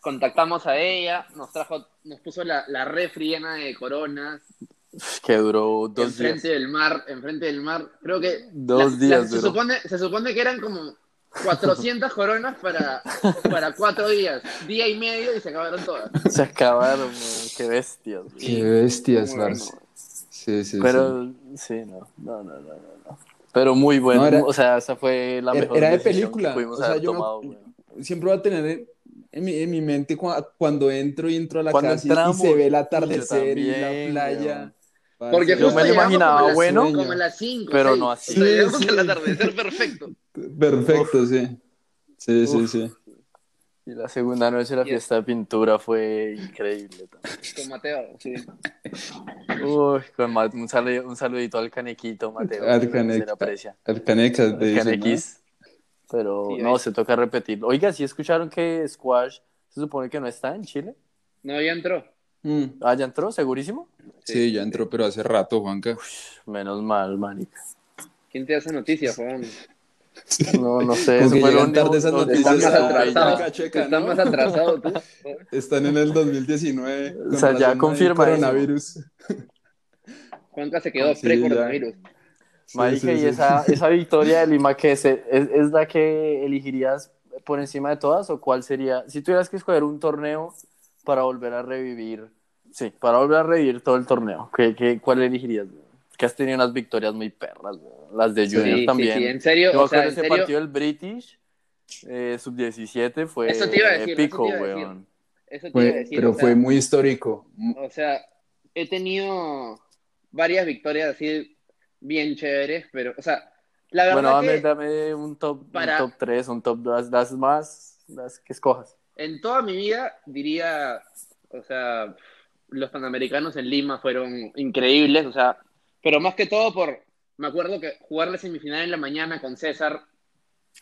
Speaker 2: contactamos a ella, nos trajo, nos puso la, la refri llena de Coronas,
Speaker 3: Que duró dos
Speaker 2: enfrente
Speaker 3: días.
Speaker 2: del mar, enfrente del mar, creo que
Speaker 3: Dos
Speaker 2: las-
Speaker 3: días
Speaker 2: las- se supone, se supone que eran como 400 coronas para, para cuatro días, día y medio y se acabaron todas.
Speaker 3: Se acabaron. Qué bestias.
Speaker 4: Qué bestias, parce. Sí, sí, sí.
Speaker 3: Pero, sí, no, no, no, no, no, no. Pero muy bueno,
Speaker 4: No, era-
Speaker 3: o sea, esa fue la
Speaker 4: Era-
Speaker 3: mejor
Speaker 4: era de película,
Speaker 3: que
Speaker 4: o sea,
Speaker 3: haber
Speaker 4: yo me-
Speaker 3: tomado, weón.
Speaker 4: Siempre voy a tener en mi, en mi mente cua- cuando entro y entro a la
Speaker 3: Cuando
Speaker 4: casa y-
Speaker 3: entramos,
Speaker 4: y se ve el atardecer y la playa.
Speaker 3: weón.
Speaker 4: Parce,
Speaker 2: Porque
Speaker 3: Yo me lo imaginaba
Speaker 2: como
Speaker 3: bueno,
Speaker 2: como a las 5,
Speaker 3: pero no así.
Speaker 4: Sí, sí.
Speaker 2: al atardecer perfecto.
Speaker 4: Perfecto, sí. Sí, sí,
Speaker 3: Uf.
Speaker 4: sí.
Speaker 3: Y la segunda noche la
Speaker 2: Y-
Speaker 3: fiesta de pintura fue increíble también.
Speaker 2: Con Mateo, sí.
Speaker 3: Uy, con Ma- un, salu- un saludito al canequito, Mateo.
Speaker 4: Al Canecas,
Speaker 3: Al
Speaker 4: te dicen, ¿no?
Speaker 3: Canequis. Pero
Speaker 2: Sí,
Speaker 3: no, se toca repetirlo. Oiga, ¿sí escucharon que Squash se supone que no está en Chile?
Speaker 2: No, ya entró.
Speaker 4: Mm,
Speaker 3: Ah, ya entró, segurísimo.
Speaker 4: Sí, ya entró, pero hace rato, Juanca.
Speaker 3: Menos mal, marica.
Speaker 2: ¿Quién te hace noticias, Juan?
Speaker 3: No, no sé.
Speaker 4: Como que llegan tarde esas noticias
Speaker 2: Estás más
Speaker 4: a
Speaker 2: atrasado.
Speaker 4: Checa, checa,
Speaker 2: Estás
Speaker 4: ¿no?
Speaker 2: más atrasado tú.
Speaker 4: Están en el 2019. con
Speaker 3: O sea, ya confirmadísimo.
Speaker 4: Coronavirus.
Speaker 2: Juanca se quedó
Speaker 4: Sí,
Speaker 2: pre-coronavirus.
Speaker 4: Sí,
Speaker 3: Marica,
Speaker 4: sí,
Speaker 3: y
Speaker 4: sí.
Speaker 3: esa, esa victoria de Lima, que es, es, es la que elegirías por encima de todas? ¿O cuál sería? Si tuvieras que escoger un torneo para volver a revivir, sí, para volver a revivir todo el torneo, ¿qué, qué, cuál elegirías? Que has tenido unas victorias muy perras, las de Junior
Speaker 2: Sí,
Speaker 3: también.
Speaker 2: sí, sí, en serio,
Speaker 3: Yo
Speaker 2: o sea, en
Speaker 3: ese
Speaker 2: serio,
Speaker 3: partido del British, eh, sub-17, fue
Speaker 2: Eso te iba a decir, eso te
Speaker 3: épico,
Speaker 2: iba a decir.
Speaker 3: weón.
Speaker 2: eso te iba a
Speaker 4: Fue-
Speaker 2: decir.
Speaker 4: pero
Speaker 2: o sea,
Speaker 4: fue muy histórico.
Speaker 2: O sea, he tenido varias victorias así bien chéveres, pero, o sea, la verdad
Speaker 3: Bueno, dame,
Speaker 2: que
Speaker 3: dame un top,
Speaker 2: para-
Speaker 3: un top 3, un top 2, las más, las que escojas.
Speaker 2: en toda mi vida diría, o sea, los panamericanos en Lima fueron increíbles, o sea, pero más que todo por, me acuerdo que jugar la semifinal en la mañana con César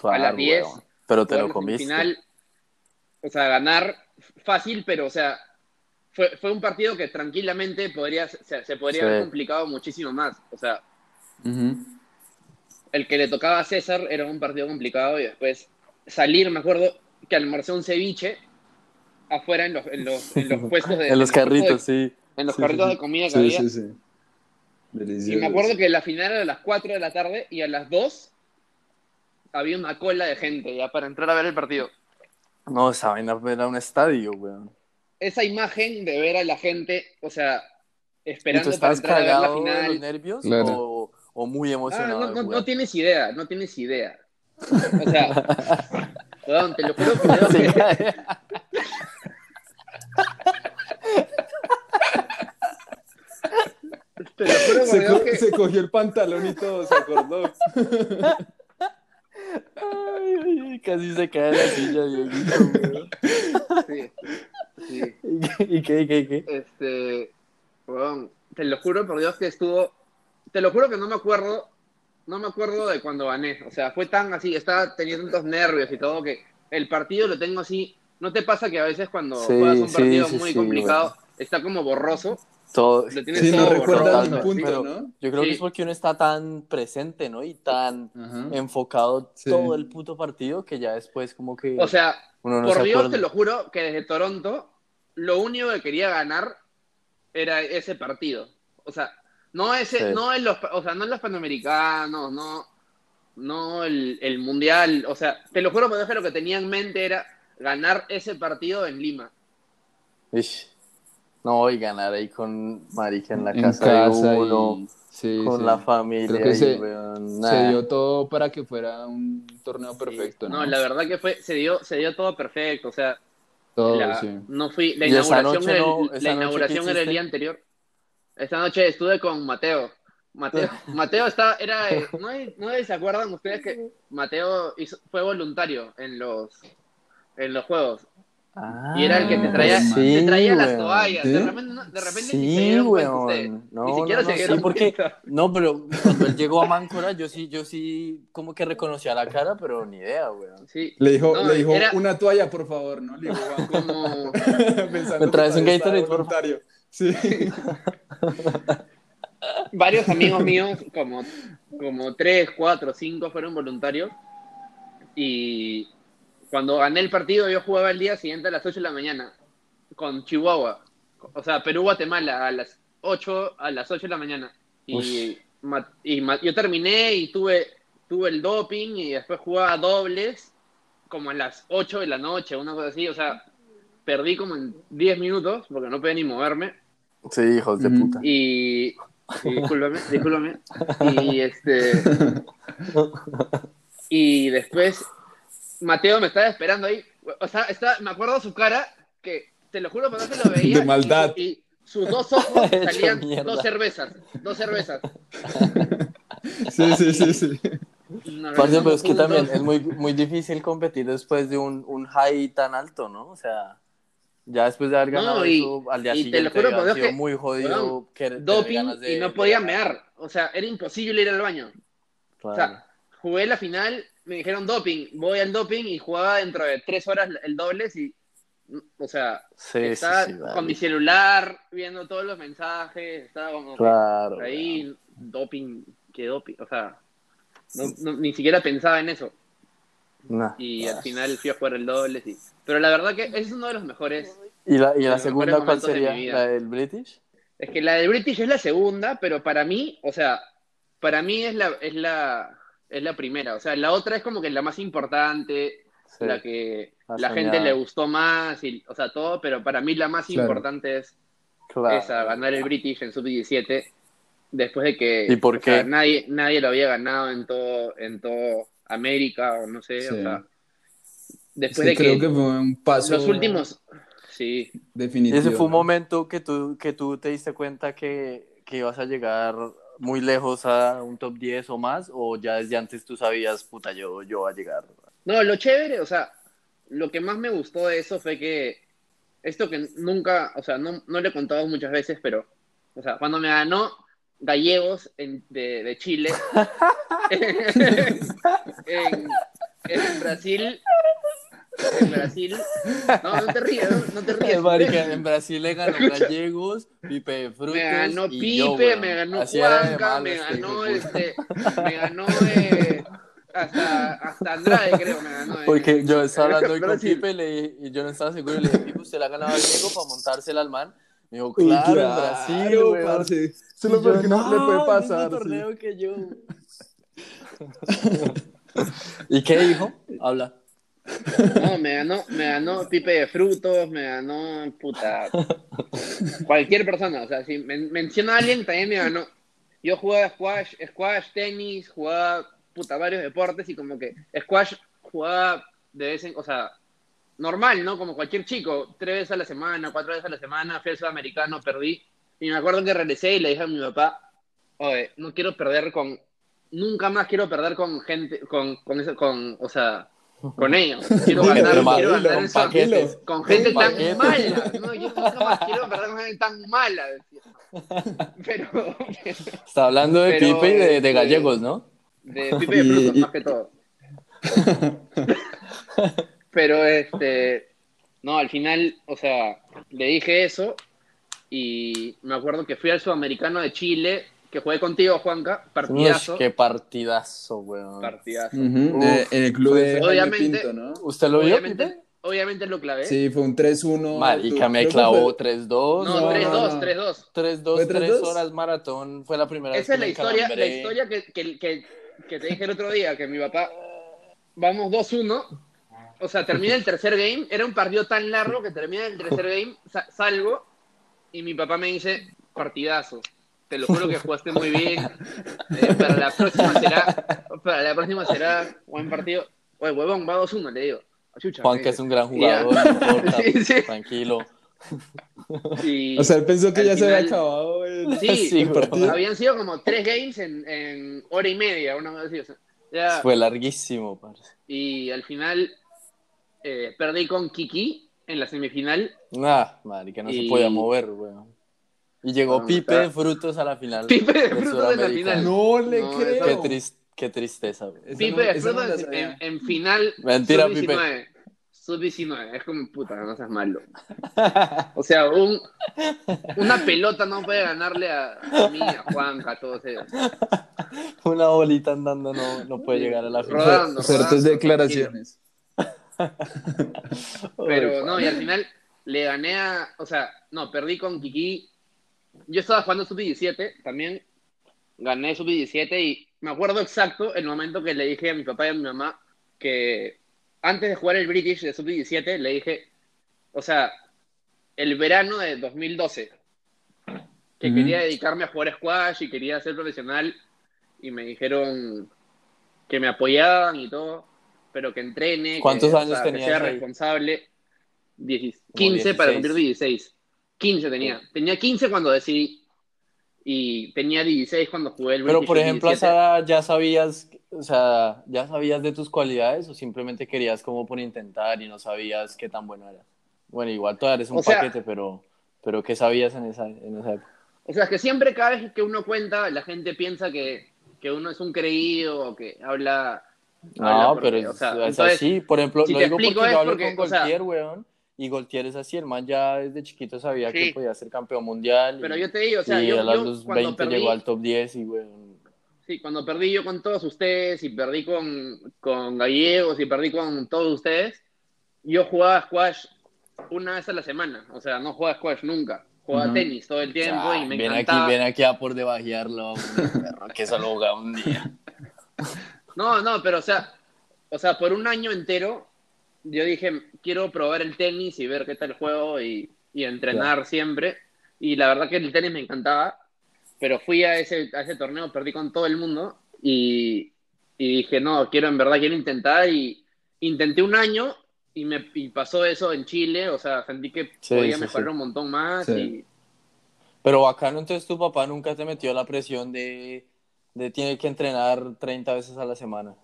Speaker 2: a las 10,
Speaker 3: weón. Pero te lo comiste.
Speaker 2: o sea, ganar fácil, pero, o sea, fue, fue un partido que tranquilamente podría, se, se podría
Speaker 3: Sí.
Speaker 2: haber complicado muchísimo más, o sea, el que le tocaba a César era un partido complicado y después salir, me acuerdo que almorcé un ceviche afuera en los, en los, en los puestos de...
Speaker 3: En los
Speaker 2: puestos de-
Speaker 3: carritos, sí.
Speaker 2: en los
Speaker 4: Sí,
Speaker 2: carritos
Speaker 4: sí,
Speaker 2: de comida que había.
Speaker 4: sí, sí. Delicioso.
Speaker 2: me acuerdo que la final era a las 4 de la tarde y a las 2 había una cola de gente ya para entrar a ver el partido.
Speaker 3: No, esa vaina era un estadio, weón.
Speaker 2: Esa imagen de ver a la gente, o sea,
Speaker 3: ¿Y tú
Speaker 2: esperando para entrar a ver la
Speaker 3: cagado de los
Speaker 2: final.
Speaker 3: nervios
Speaker 4: Claro.
Speaker 3: o, o muy
Speaker 2: Ah,
Speaker 3: emocionado?
Speaker 2: no,
Speaker 3: de
Speaker 2: no,
Speaker 3: jugar?
Speaker 2: no tienes idea, no tienes idea. O sea, weón, te lo juro que creo
Speaker 3: Sí.
Speaker 2: que- te lo juro por
Speaker 4: Se,
Speaker 2: Dios
Speaker 4: co-
Speaker 2: que
Speaker 4: se cogió el pantalón y todo, se acordó.
Speaker 3: Ay, ay, ay, casi se cae la silla, Dieguito,
Speaker 2: sí, sí.
Speaker 3: ¿Y qué, y qué, y qué?
Speaker 2: Este, te lo juro por Dios que estuvo, te lo juro que no me acuerdo, no me acuerdo de cuando gané, o sea, fue tan así, estaba teniendo tantos nervios y todo que el partido lo tengo así, ¿no te pasa que a veces cuando
Speaker 3: Sí,
Speaker 2: juegas un partido
Speaker 3: sí,
Speaker 2: muy
Speaker 3: sí,
Speaker 2: complicado está como borroso?
Speaker 3: Todo,
Speaker 2: Lo
Speaker 4: Sí,
Speaker 2: todo
Speaker 4: no
Speaker 3: totalmente,
Speaker 4: un punto, ¿no?
Speaker 3: Yo creo
Speaker 2: Sí.
Speaker 3: que es porque uno está tan presente, ¿no? Y tan
Speaker 4: Ajá.
Speaker 3: enfocado
Speaker 4: Sí.
Speaker 3: todo el puto partido que ya después como que
Speaker 2: O sea,
Speaker 3: uno no
Speaker 2: por
Speaker 3: se
Speaker 2: Dios
Speaker 3: acuerda.
Speaker 2: te lo juro que desde Toronto lo único que quería ganar era ese partido. O sea, no ese,
Speaker 3: Sí.
Speaker 2: no en los, o sea, no en los panamericanos, no, no el, el mundial. O sea, te lo juro por Dios que lo que tenía en mente era ganar ese partido en Lima.
Speaker 3: Ish. No, y ganar ahí con Marica en la
Speaker 4: En
Speaker 3: casa,
Speaker 4: casa
Speaker 3: de uno,
Speaker 4: y... Sí,
Speaker 3: con
Speaker 4: sí.
Speaker 3: la familia.
Speaker 4: Creo que
Speaker 3: ahí,
Speaker 4: se-
Speaker 3: weón,
Speaker 4: Se
Speaker 3: nah.
Speaker 4: dio todo para que fuera un torneo perfecto, ¿no?
Speaker 2: No, la verdad que fue, se dio, se dio todo perfecto. O sea,
Speaker 4: Todo,
Speaker 2: la-
Speaker 4: sí.
Speaker 2: no fui, la
Speaker 3: Y
Speaker 2: inauguración,
Speaker 3: noche
Speaker 2: era el,
Speaker 3: no-
Speaker 2: la inauguración
Speaker 3: ¿qué
Speaker 2: era el día anterior. Esta noche estuve con Mateo. Mateo, Mateo está, era, ¿no, hay- no se acuerdan ustedes que Mateo hizo- fue voluntario en los, en los juegos?
Speaker 3: Ah,
Speaker 2: Y era el que te traía,
Speaker 3: sí,
Speaker 2: te traía las toallas.
Speaker 4: ¿Sí?
Speaker 2: De repente, no- de repente ni se
Speaker 3: Sí,
Speaker 2: dieron cuenta
Speaker 3: weón. No,
Speaker 2: ni siquiera
Speaker 3: no,
Speaker 2: se
Speaker 3: no,
Speaker 2: dieron
Speaker 3: sí, porque no, pero cuando él llegó a Máncora, yo sí, yo sí, como que reconocía la cara, pero ni idea, weón.
Speaker 2: Sí.
Speaker 4: Le dijo,
Speaker 2: No,
Speaker 4: le dijo
Speaker 2: era
Speaker 4: una toalla, por favor, ¿no? Le dijo
Speaker 2: como...
Speaker 4: pensando
Speaker 3: ¿Me traes un Gatorade, por
Speaker 4: voluntario. Sí.
Speaker 2: varios amigos míos, como, como tres, cuatro, cinco, fueron voluntarios. Y cuando gané el partido, yo jugaba el día siguiente a las 8 de la mañana con Chihuahua. O sea, Perú-Guatemala a las 8, a las 8 de la mañana. Y, yo terminé y tuve, tuve el doping y después jugaba dobles como a las 8 de la noche, una cosa así. O sea, perdí como en 10 minutos porque no podía ni moverme.
Speaker 3: Sí, hijos de puta.
Speaker 2: Y, y discúlpame, discúlpame. Y este. Y después Mateo me estaba esperando ahí. O sea, está, me acuerdo su cara, que te lo juro, pero no se lo veía.
Speaker 4: De maldad.
Speaker 2: Y, y sus dos ojos salían dos cervezas. Dos cervezas.
Speaker 4: Sí, sí, sí, sí.
Speaker 3: Parce, pero es que también es muy, muy difícil competir después de un, un high tan alto, ¿no? O sea, ya después de haber
Speaker 2: No,
Speaker 3: ganado
Speaker 2: y-
Speaker 3: eso, al día
Speaker 2: y te
Speaker 3: siguiente
Speaker 2: lo juro, Dios,
Speaker 3: sido
Speaker 2: que,
Speaker 3: muy jodido que
Speaker 2: Doping
Speaker 3: ganas de-
Speaker 2: y no podía mear. O sea, era imposible ir al baño. O sea, jugué la final, me dijeron doping, voy al doping y jugaba dentro de tres horas el dobles y, o sea,
Speaker 3: sí,
Speaker 2: estaba
Speaker 3: sí,
Speaker 2: con
Speaker 3: vale.
Speaker 2: mi celular viendo todos los mensajes, estaba como
Speaker 3: Claro.
Speaker 2: ahí, doping, que doping, o sea, no- no- ni siquiera pensaba en eso.
Speaker 3: Nah.
Speaker 2: Y al final fui a jugar el dobles y... Pero la verdad que ese es uno de los mejores.
Speaker 3: ¿Y la, y la segunda cuál
Speaker 2: de
Speaker 3: sería?
Speaker 2: vida.
Speaker 3: ¿La del British?
Speaker 2: Es que la del British es la segunda, pero para mí, o sea, para mí es la, es la, es la primera. O sea, la otra es como que la más importante,
Speaker 3: Sí.
Speaker 2: la que
Speaker 3: La
Speaker 2: la gente le gustó más, y, o sea, todo, pero para mí la más
Speaker 4: Claro.
Speaker 2: importante es
Speaker 3: Claro.
Speaker 2: esa, ganar el British en sub-17, después de que
Speaker 3: ¿Y por
Speaker 2: o sea,
Speaker 3: qué?
Speaker 2: nadie, nadie lo había ganado en todo, en todo América, o no sé,
Speaker 4: Sí.
Speaker 2: o sea,
Speaker 4: Es
Speaker 2: después
Speaker 4: que
Speaker 2: de
Speaker 4: creo
Speaker 2: que,
Speaker 4: que fue un paso
Speaker 2: los últimos, sí,
Speaker 4: definitivo.
Speaker 3: ¿Ese fue un momento que tú, que tú te diste cuenta que, que ibas a llegar muy lejos a un top 10 o más? ¿O ya desde antes tú sabías, puta, yo, yo voy a llegar?
Speaker 2: No, lo chévere, o sea, lo que más me gustó de eso fue que esto que nunca, o sea, no, no lo he contado muchas veces, pero, o sea, cuando me ganó Gallegos en- de, de Chile, en, en Brasil, en Brasil, no, no te rías, no, te rías.
Speaker 3: Marica, en Brasil le ganó
Speaker 2: Escucha.
Speaker 3: Gallegos, Pipe de Frutos.
Speaker 2: Me ganó
Speaker 3: y
Speaker 2: Pipe,
Speaker 3: yo,
Speaker 2: me ganó Juanca, me
Speaker 3: este
Speaker 2: ganó este, me ganó eh, hasta, hasta Andrade, creo, me ganó. eh.
Speaker 3: Porque yo estaba hablando hoy con
Speaker 2: Brasil.
Speaker 3: Pipe le dije- y yo no estaba seguro y le dije, Pipe, ¿usted le ha ganado a Diego para montársela al man? Me dijo,
Speaker 4: Uy,
Speaker 3: claro, en Brasil,
Speaker 4: parce.
Speaker 3: Y
Speaker 4: lo peor
Speaker 3: yo,
Speaker 4: que no, le puede pasar. sí.
Speaker 3: torneo que yo. ¿Y qué dijo? Habla.
Speaker 2: No, me ganó, me ganó Pipe de Frutos, me ganó, puta, cualquier persona, o sea, si men- menciona a alguien, también me ganó. Yo jugaba squash, squash, tenis, jugaba, puta, varios deportes y como que squash jugaba de vez en, o sea, normal, ¿no? Como cualquier chico, tres veces a la semana, cuatro veces a la semana, fui al sudamericano, perdí. Y me acuerdo que regresé y le dije a mi papá, oye, no quiero perder con, nunca más quiero perder con gente, con, con, eso, con o sea, con ellos. Quiero ganar, quiero ganar
Speaker 3: con
Speaker 2: esa-
Speaker 3: paquetes.
Speaker 2: con gente tan
Speaker 3: paquetes.
Speaker 2: mala. No, yo nunca más quiero perder con gente tan mala. Pero,
Speaker 3: Está hablando de
Speaker 2: Pero,
Speaker 3: Pipe y de, de Gallegos, ¿no?
Speaker 2: de Pipe de
Speaker 4: Y-
Speaker 2: Frutos,
Speaker 4: y-
Speaker 2: más que todo. Pero, este, no, al final, o sea, le dije eso y me acuerdo que fui al Sudamericano de Chile, que jugué contigo, Juanca, partidazo.
Speaker 3: Uy, qué partidazo, weón.
Speaker 2: Partidazo.
Speaker 4: Ujú,
Speaker 3: Uf.
Speaker 4: eh, en el club de Jaime
Speaker 2: Obviamente-
Speaker 4: Pinto, ¿no?
Speaker 3: ¿Usted lo vio,
Speaker 2: Obviamente,
Speaker 3: Pipe?
Speaker 2: obviamente lo clavé.
Speaker 4: Sí, fue un 3-1.
Speaker 3: Marica, me clavó
Speaker 4: fue-
Speaker 3: 3-2.
Speaker 2: No,
Speaker 4: No,
Speaker 2: 3-2,
Speaker 4: no.
Speaker 2: 3-2.
Speaker 3: 3-2,
Speaker 4: ¿Fue
Speaker 3: 3
Speaker 4: 3-2?
Speaker 3: horas maratón. Fue la primera
Speaker 2: Esa es la
Speaker 3: vez que me
Speaker 2: historia, la historia que, que, que, que te dije el otro día, que mi papá, vamos 2-1, o sea, termina el tercer game, era un partido tan largo que termina el tercer game, sa- salgo y mi papá me dice, partidazo, te lo juro que jugaste muy bien, eh, para la próxima será, para la próxima será buen partido. Oye, huevón, va 2-1, le digo. Chucha,
Speaker 3: Juan, que es
Speaker 2: dice.
Speaker 3: un gran jugador, no importa,
Speaker 2: Sí, sí.
Speaker 3: tranquilo.
Speaker 4: O sea, él pensó que ya se había acabado el,
Speaker 2: Sí,
Speaker 3: Sí,
Speaker 4: el partido.
Speaker 2: habían sido como tres games en, en hora y media, una cosa así. o sea, ya-
Speaker 3: Fue larguísimo, parce.
Speaker 2: y al final eh, perdí con Kiki en la semifinal.
Speaker 3: Nah, marica, no
Speaker 2: Y-
Speaker 3: se podía mover, weón. Y llegó
Speaker 2: Bueno,
Speaker 3: Pipe de Frutos a la final.
Speaker 2: Pipe de Frutos en la final.
Speaker 4: No le
Speaker 2: No,
Speaker 4: creo.
Speaker 3: Qué, tris- qué tristeza.
Speaker 4: Esa
Speaker 2: Pipe
Speaker 4: no-
Speaker 2: de
Speaker 4: no
Speaker 2: Frutos
Speaker 4: la
Speaker 2: en, en final.
Speaker 3: Mentira,
Speaker 2: sub-19. Sub-19. Es como puta, no seas malo. O sea, un, una pelota no puede ganarle a, a mí, a Juanca, a todos ellos.
Speaker 3: Una bolita andando no, no puede llegar a la final.
Speaker 2: Rodando, rodando,
Speaker 4: declaraciones.
Speaker 2: Pero no, y al final le gané a. O sea, no, perdí con Kiki. Yo estaba jugando sub-17 también. Gané sub-17 y me acuerdo exacto el momento que le dije a mi papá y a mi mamá que antes de jugar el British de sub-17 le dije, o sea, el verano de 2012, que
Speaker 4: Ujú.
Speaker 2: quería dedicarme a jugar squash y quería ser profesional y me dijeron que me apoyaban y todo, pero que entrene, que,
Speaker 3: ¿Cuántos
Speaker 2: o
Speaker 3: años
Speaker 2: sea, que
Speaker 3: tenías
Speaker 2: sea responsable. Diecis-
Speaker 3: Como
Speaker 2: 15 para
Speaker 3: 16.
Speaker 2: cumplir 16. 15 tenía. Tenía 15 cuando decidí y tenía 16 cuando jugué el
Speaker 3: Pero por ejemplo, a esa
Speaker 2: sub-17.
Speaker 3: edad ya sabías o sea, ¿ya sabías de tus cualidades o simplemente querías como por intentar y no sabías qué tan bueno eras? Bueno, igual todavía eres un
Speaker 2: O sea-
Speaker 3: paquete, pero, pero ¿qué sabías en esa, en esa época?
Speaker 2: O sea, que siempre cada vez que uno cuenta, la gente piensa que, que uno es un creído o que habla. habla
Speaker 3: No,
Speaker 2: porque-
Speaker 3: pero es,
Speaker 2: o sea,
Speaker 3: es
Speaker 2: entonces,
Speaker 3: así. Por ejemplo,
Speaker 2: si
Speaker 3: lo digo porque
Speaker 2: es
Speaker 3: yo
Speaker 2: porque,
Speaker 3: con
Speaker 2: o sea-
Speaker 3: weón, y Goltier es así. El man ya desde chiquito sabía que
Speaker 2: Sí.
Speaker 3: podía ser campeón mundial. y-
Speaker 2: Pero yo te digo, o sea,
Speaker 3: y
Speaker 2: yo,
Speaker 3: a
Speaker 2: yo
Speaker 3: los
Speaker 2: cuando
Speaker 3: 20
Speaker 2: perdí,
Speaker 3: llegó al top 10 y, weón,
Speaker 2: sí, cuando perdí yo con todos ustedes y perdí con, con Gallegos y perdí con todos ustedes, yo jugaba squash una vez a la semana. O sea, no jugaba squash nunca. Jugaba
Speaker 4: Ujú.
Speaker 2: tenis todo el tiempo
Speaker 3: Ah,
Speaker 2: y me
Speaker 3: ven
Speaker 2: encantaba.
Speaker 3: aquí, ven aquí a por debajearlo, perro, que solo jugaba un día.
Speaker 2: No, no, pero o sea, o sea, por un año entero yo dije, quiero probar el tenis y ver qué tal juego y, y entrenar siempre. Y la verdad que el tenis me encantaba, pero fui a ese, a ese torneo, perdí con todo el mundo y, y dije, no, quiero en verdad, quiero intentar y intenté un año y me y pasó eso en Chile, o sea, sentí que
Speaker 3: Sí,
Speaker 2: podía
Speaker 3: sí,
Speaker 2: mejorar
Speaker 3: sí.
Speaker 2: un montón más y
Speaker 3: Pero bacano, entonces tu papá nunca te metió la presión de, de tiene que entrenar 30 veces a la semana.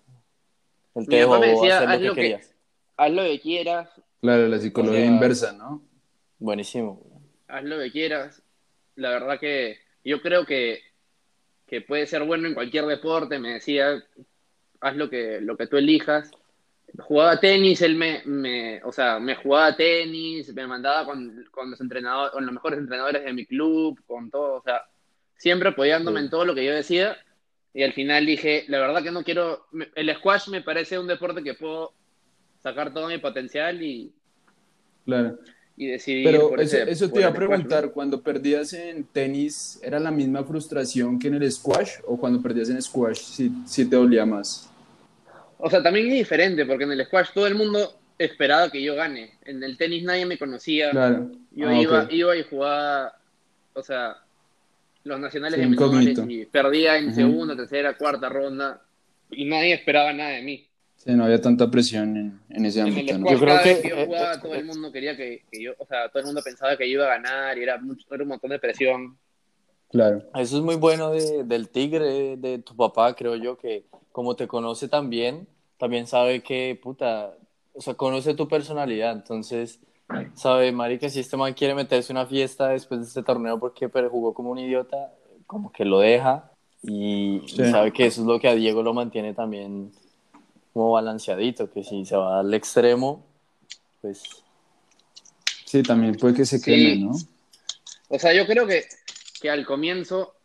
Speaker 3: Él te
Speaker 2: Mi me decía,
Speaker 3: hacer lo
Speaker 2: "Haz
Speaker 3: que
Speaker 2: lo que-
Speaker 3: querías.
Speaker 2: Haz lo que quieras,
Speaker 4: Claro, la psicología
Speaker 3: O sea-
Speaker 4: inversa, ¿no?
Speaker 3: Buenísimo.
Speaker 2: haz lo que quieras. La verdad que yo creo que, que puede ser bueno en cualquier deporte. Me decía, haz lo que, lo que tú elijas. Jugaba tenis, él me, me, o sea, me jugaba tenis, me mandaba con, con los entrenadores, con los mejores entrenadores de mi club, con todo, o sea, siempre apoyándome
Speaker 3: Sí.
Speaker 2: en todo lo que yo decía. Y al final dije, la verdad que no quiero, el squash me parece un deporte que puedo sacar todo mi potencial y,
Speaker 4: Claro.
Speaker 2: y decidir
Speaker 4: Pero
Speaker 2: por
Speaker 4: eso,
Speaker 2: ese-
Speaker 4: eso te iba a
Speaker 2: el squash, ¿no?
Speaker 4: preguntar, cuando perdías en tenis, ¿era la misma frustración que en el squash? ¿O cuando perdías en squash sí, sí te dolía más?
Speaker 2: O sea, también es diferente, porque en el squash todo el mundo esperaba que yo gane. En el tenis nadie me conocía.
Speaker 4: Claro.
Speaker 2: Yo
Speaker 4: Ah,
Speaker 2: iba, iba y jugaba, o sea, los nacionales
Speaker 4: Sí,
Speaker 2: de menores y perdía en segunda, tercera, cuarta ronda y nadie esperaba nada de mí.
Speaker 4: Sí, no había tanta presión en, en ese
Speaker 2: En
Speaker 4: ámbito, ¿no?
Speaker 3: Yo creo que,
Speaker 2: vez que yo
Speaker 3: eh,
Speaker 2: jugaba
Speaker 3: eh,
Speaker 2: todo el mundo quería que, que yo, o sea, todo el mundo pensaba que yo iba a ganar y era, mucho, era un montón de presión.
Speaker 4: Claro.
Speaker 3: Eso es muy bueno de- del tigre, de tu papá, creo yo, que como te conoce también, también sabe que, puta, o sea, conoce tu personalidad, entonces sabe, Mari, que si este man quiere meterse una fiesta después de este torneo porque pero jugó como un idiota, como que lo deja y, y
Speaker 4: Sí.
Speaker 3: sabe que eso es lo que a Diego lo mantiene también como balanceadito, que si se va al extremo, pues
Speaker 4: Sí, también puede que se
Speaker 2: Sí.
Speaker 4: queme, ¿no?
Speaker 2: O sea, yo creo que, que al comienzo,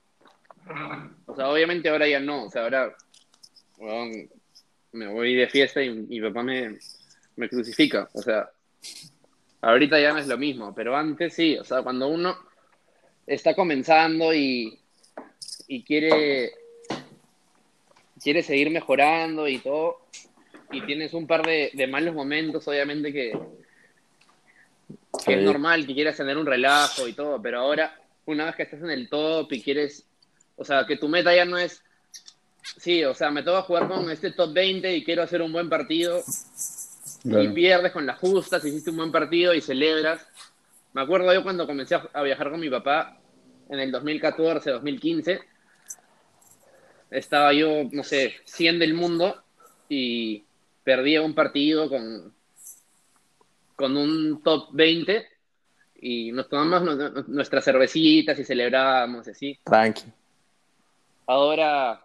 Speaker 2: o sea, obviamente ahora ya no, o sea, ahora me voy de fiesta y mi papá me, me crucifica, o sea, ahorita ya no es lo mismo, pero antes sí, o sea, cuando uno está comenzando y, y quiere, quiere seguir mejorando y todo, y tienes un par de, de malos momentos, obviamente que, que es normal que quieras tener un relajo y todo, pero ahora, una vez que estás en el top y quieres, o sea, que tu meta ya no es, sí, o sea, me toca jugar con este top 20 y quiero hacer un buen partido y pierdes con las justas, hiciste un buen partido y celebras. Me acuerdo yo cuando comencé a, a viajar con mi papá en el 2014, 2015, estaba yo, no sé, 100 del mundo y perdía un partido con, con un top 20 y nos tomamos nu- nuestras cervecitas y celebrábamos así.
Speaker 3: tranqui.
Speaker 2: Ahora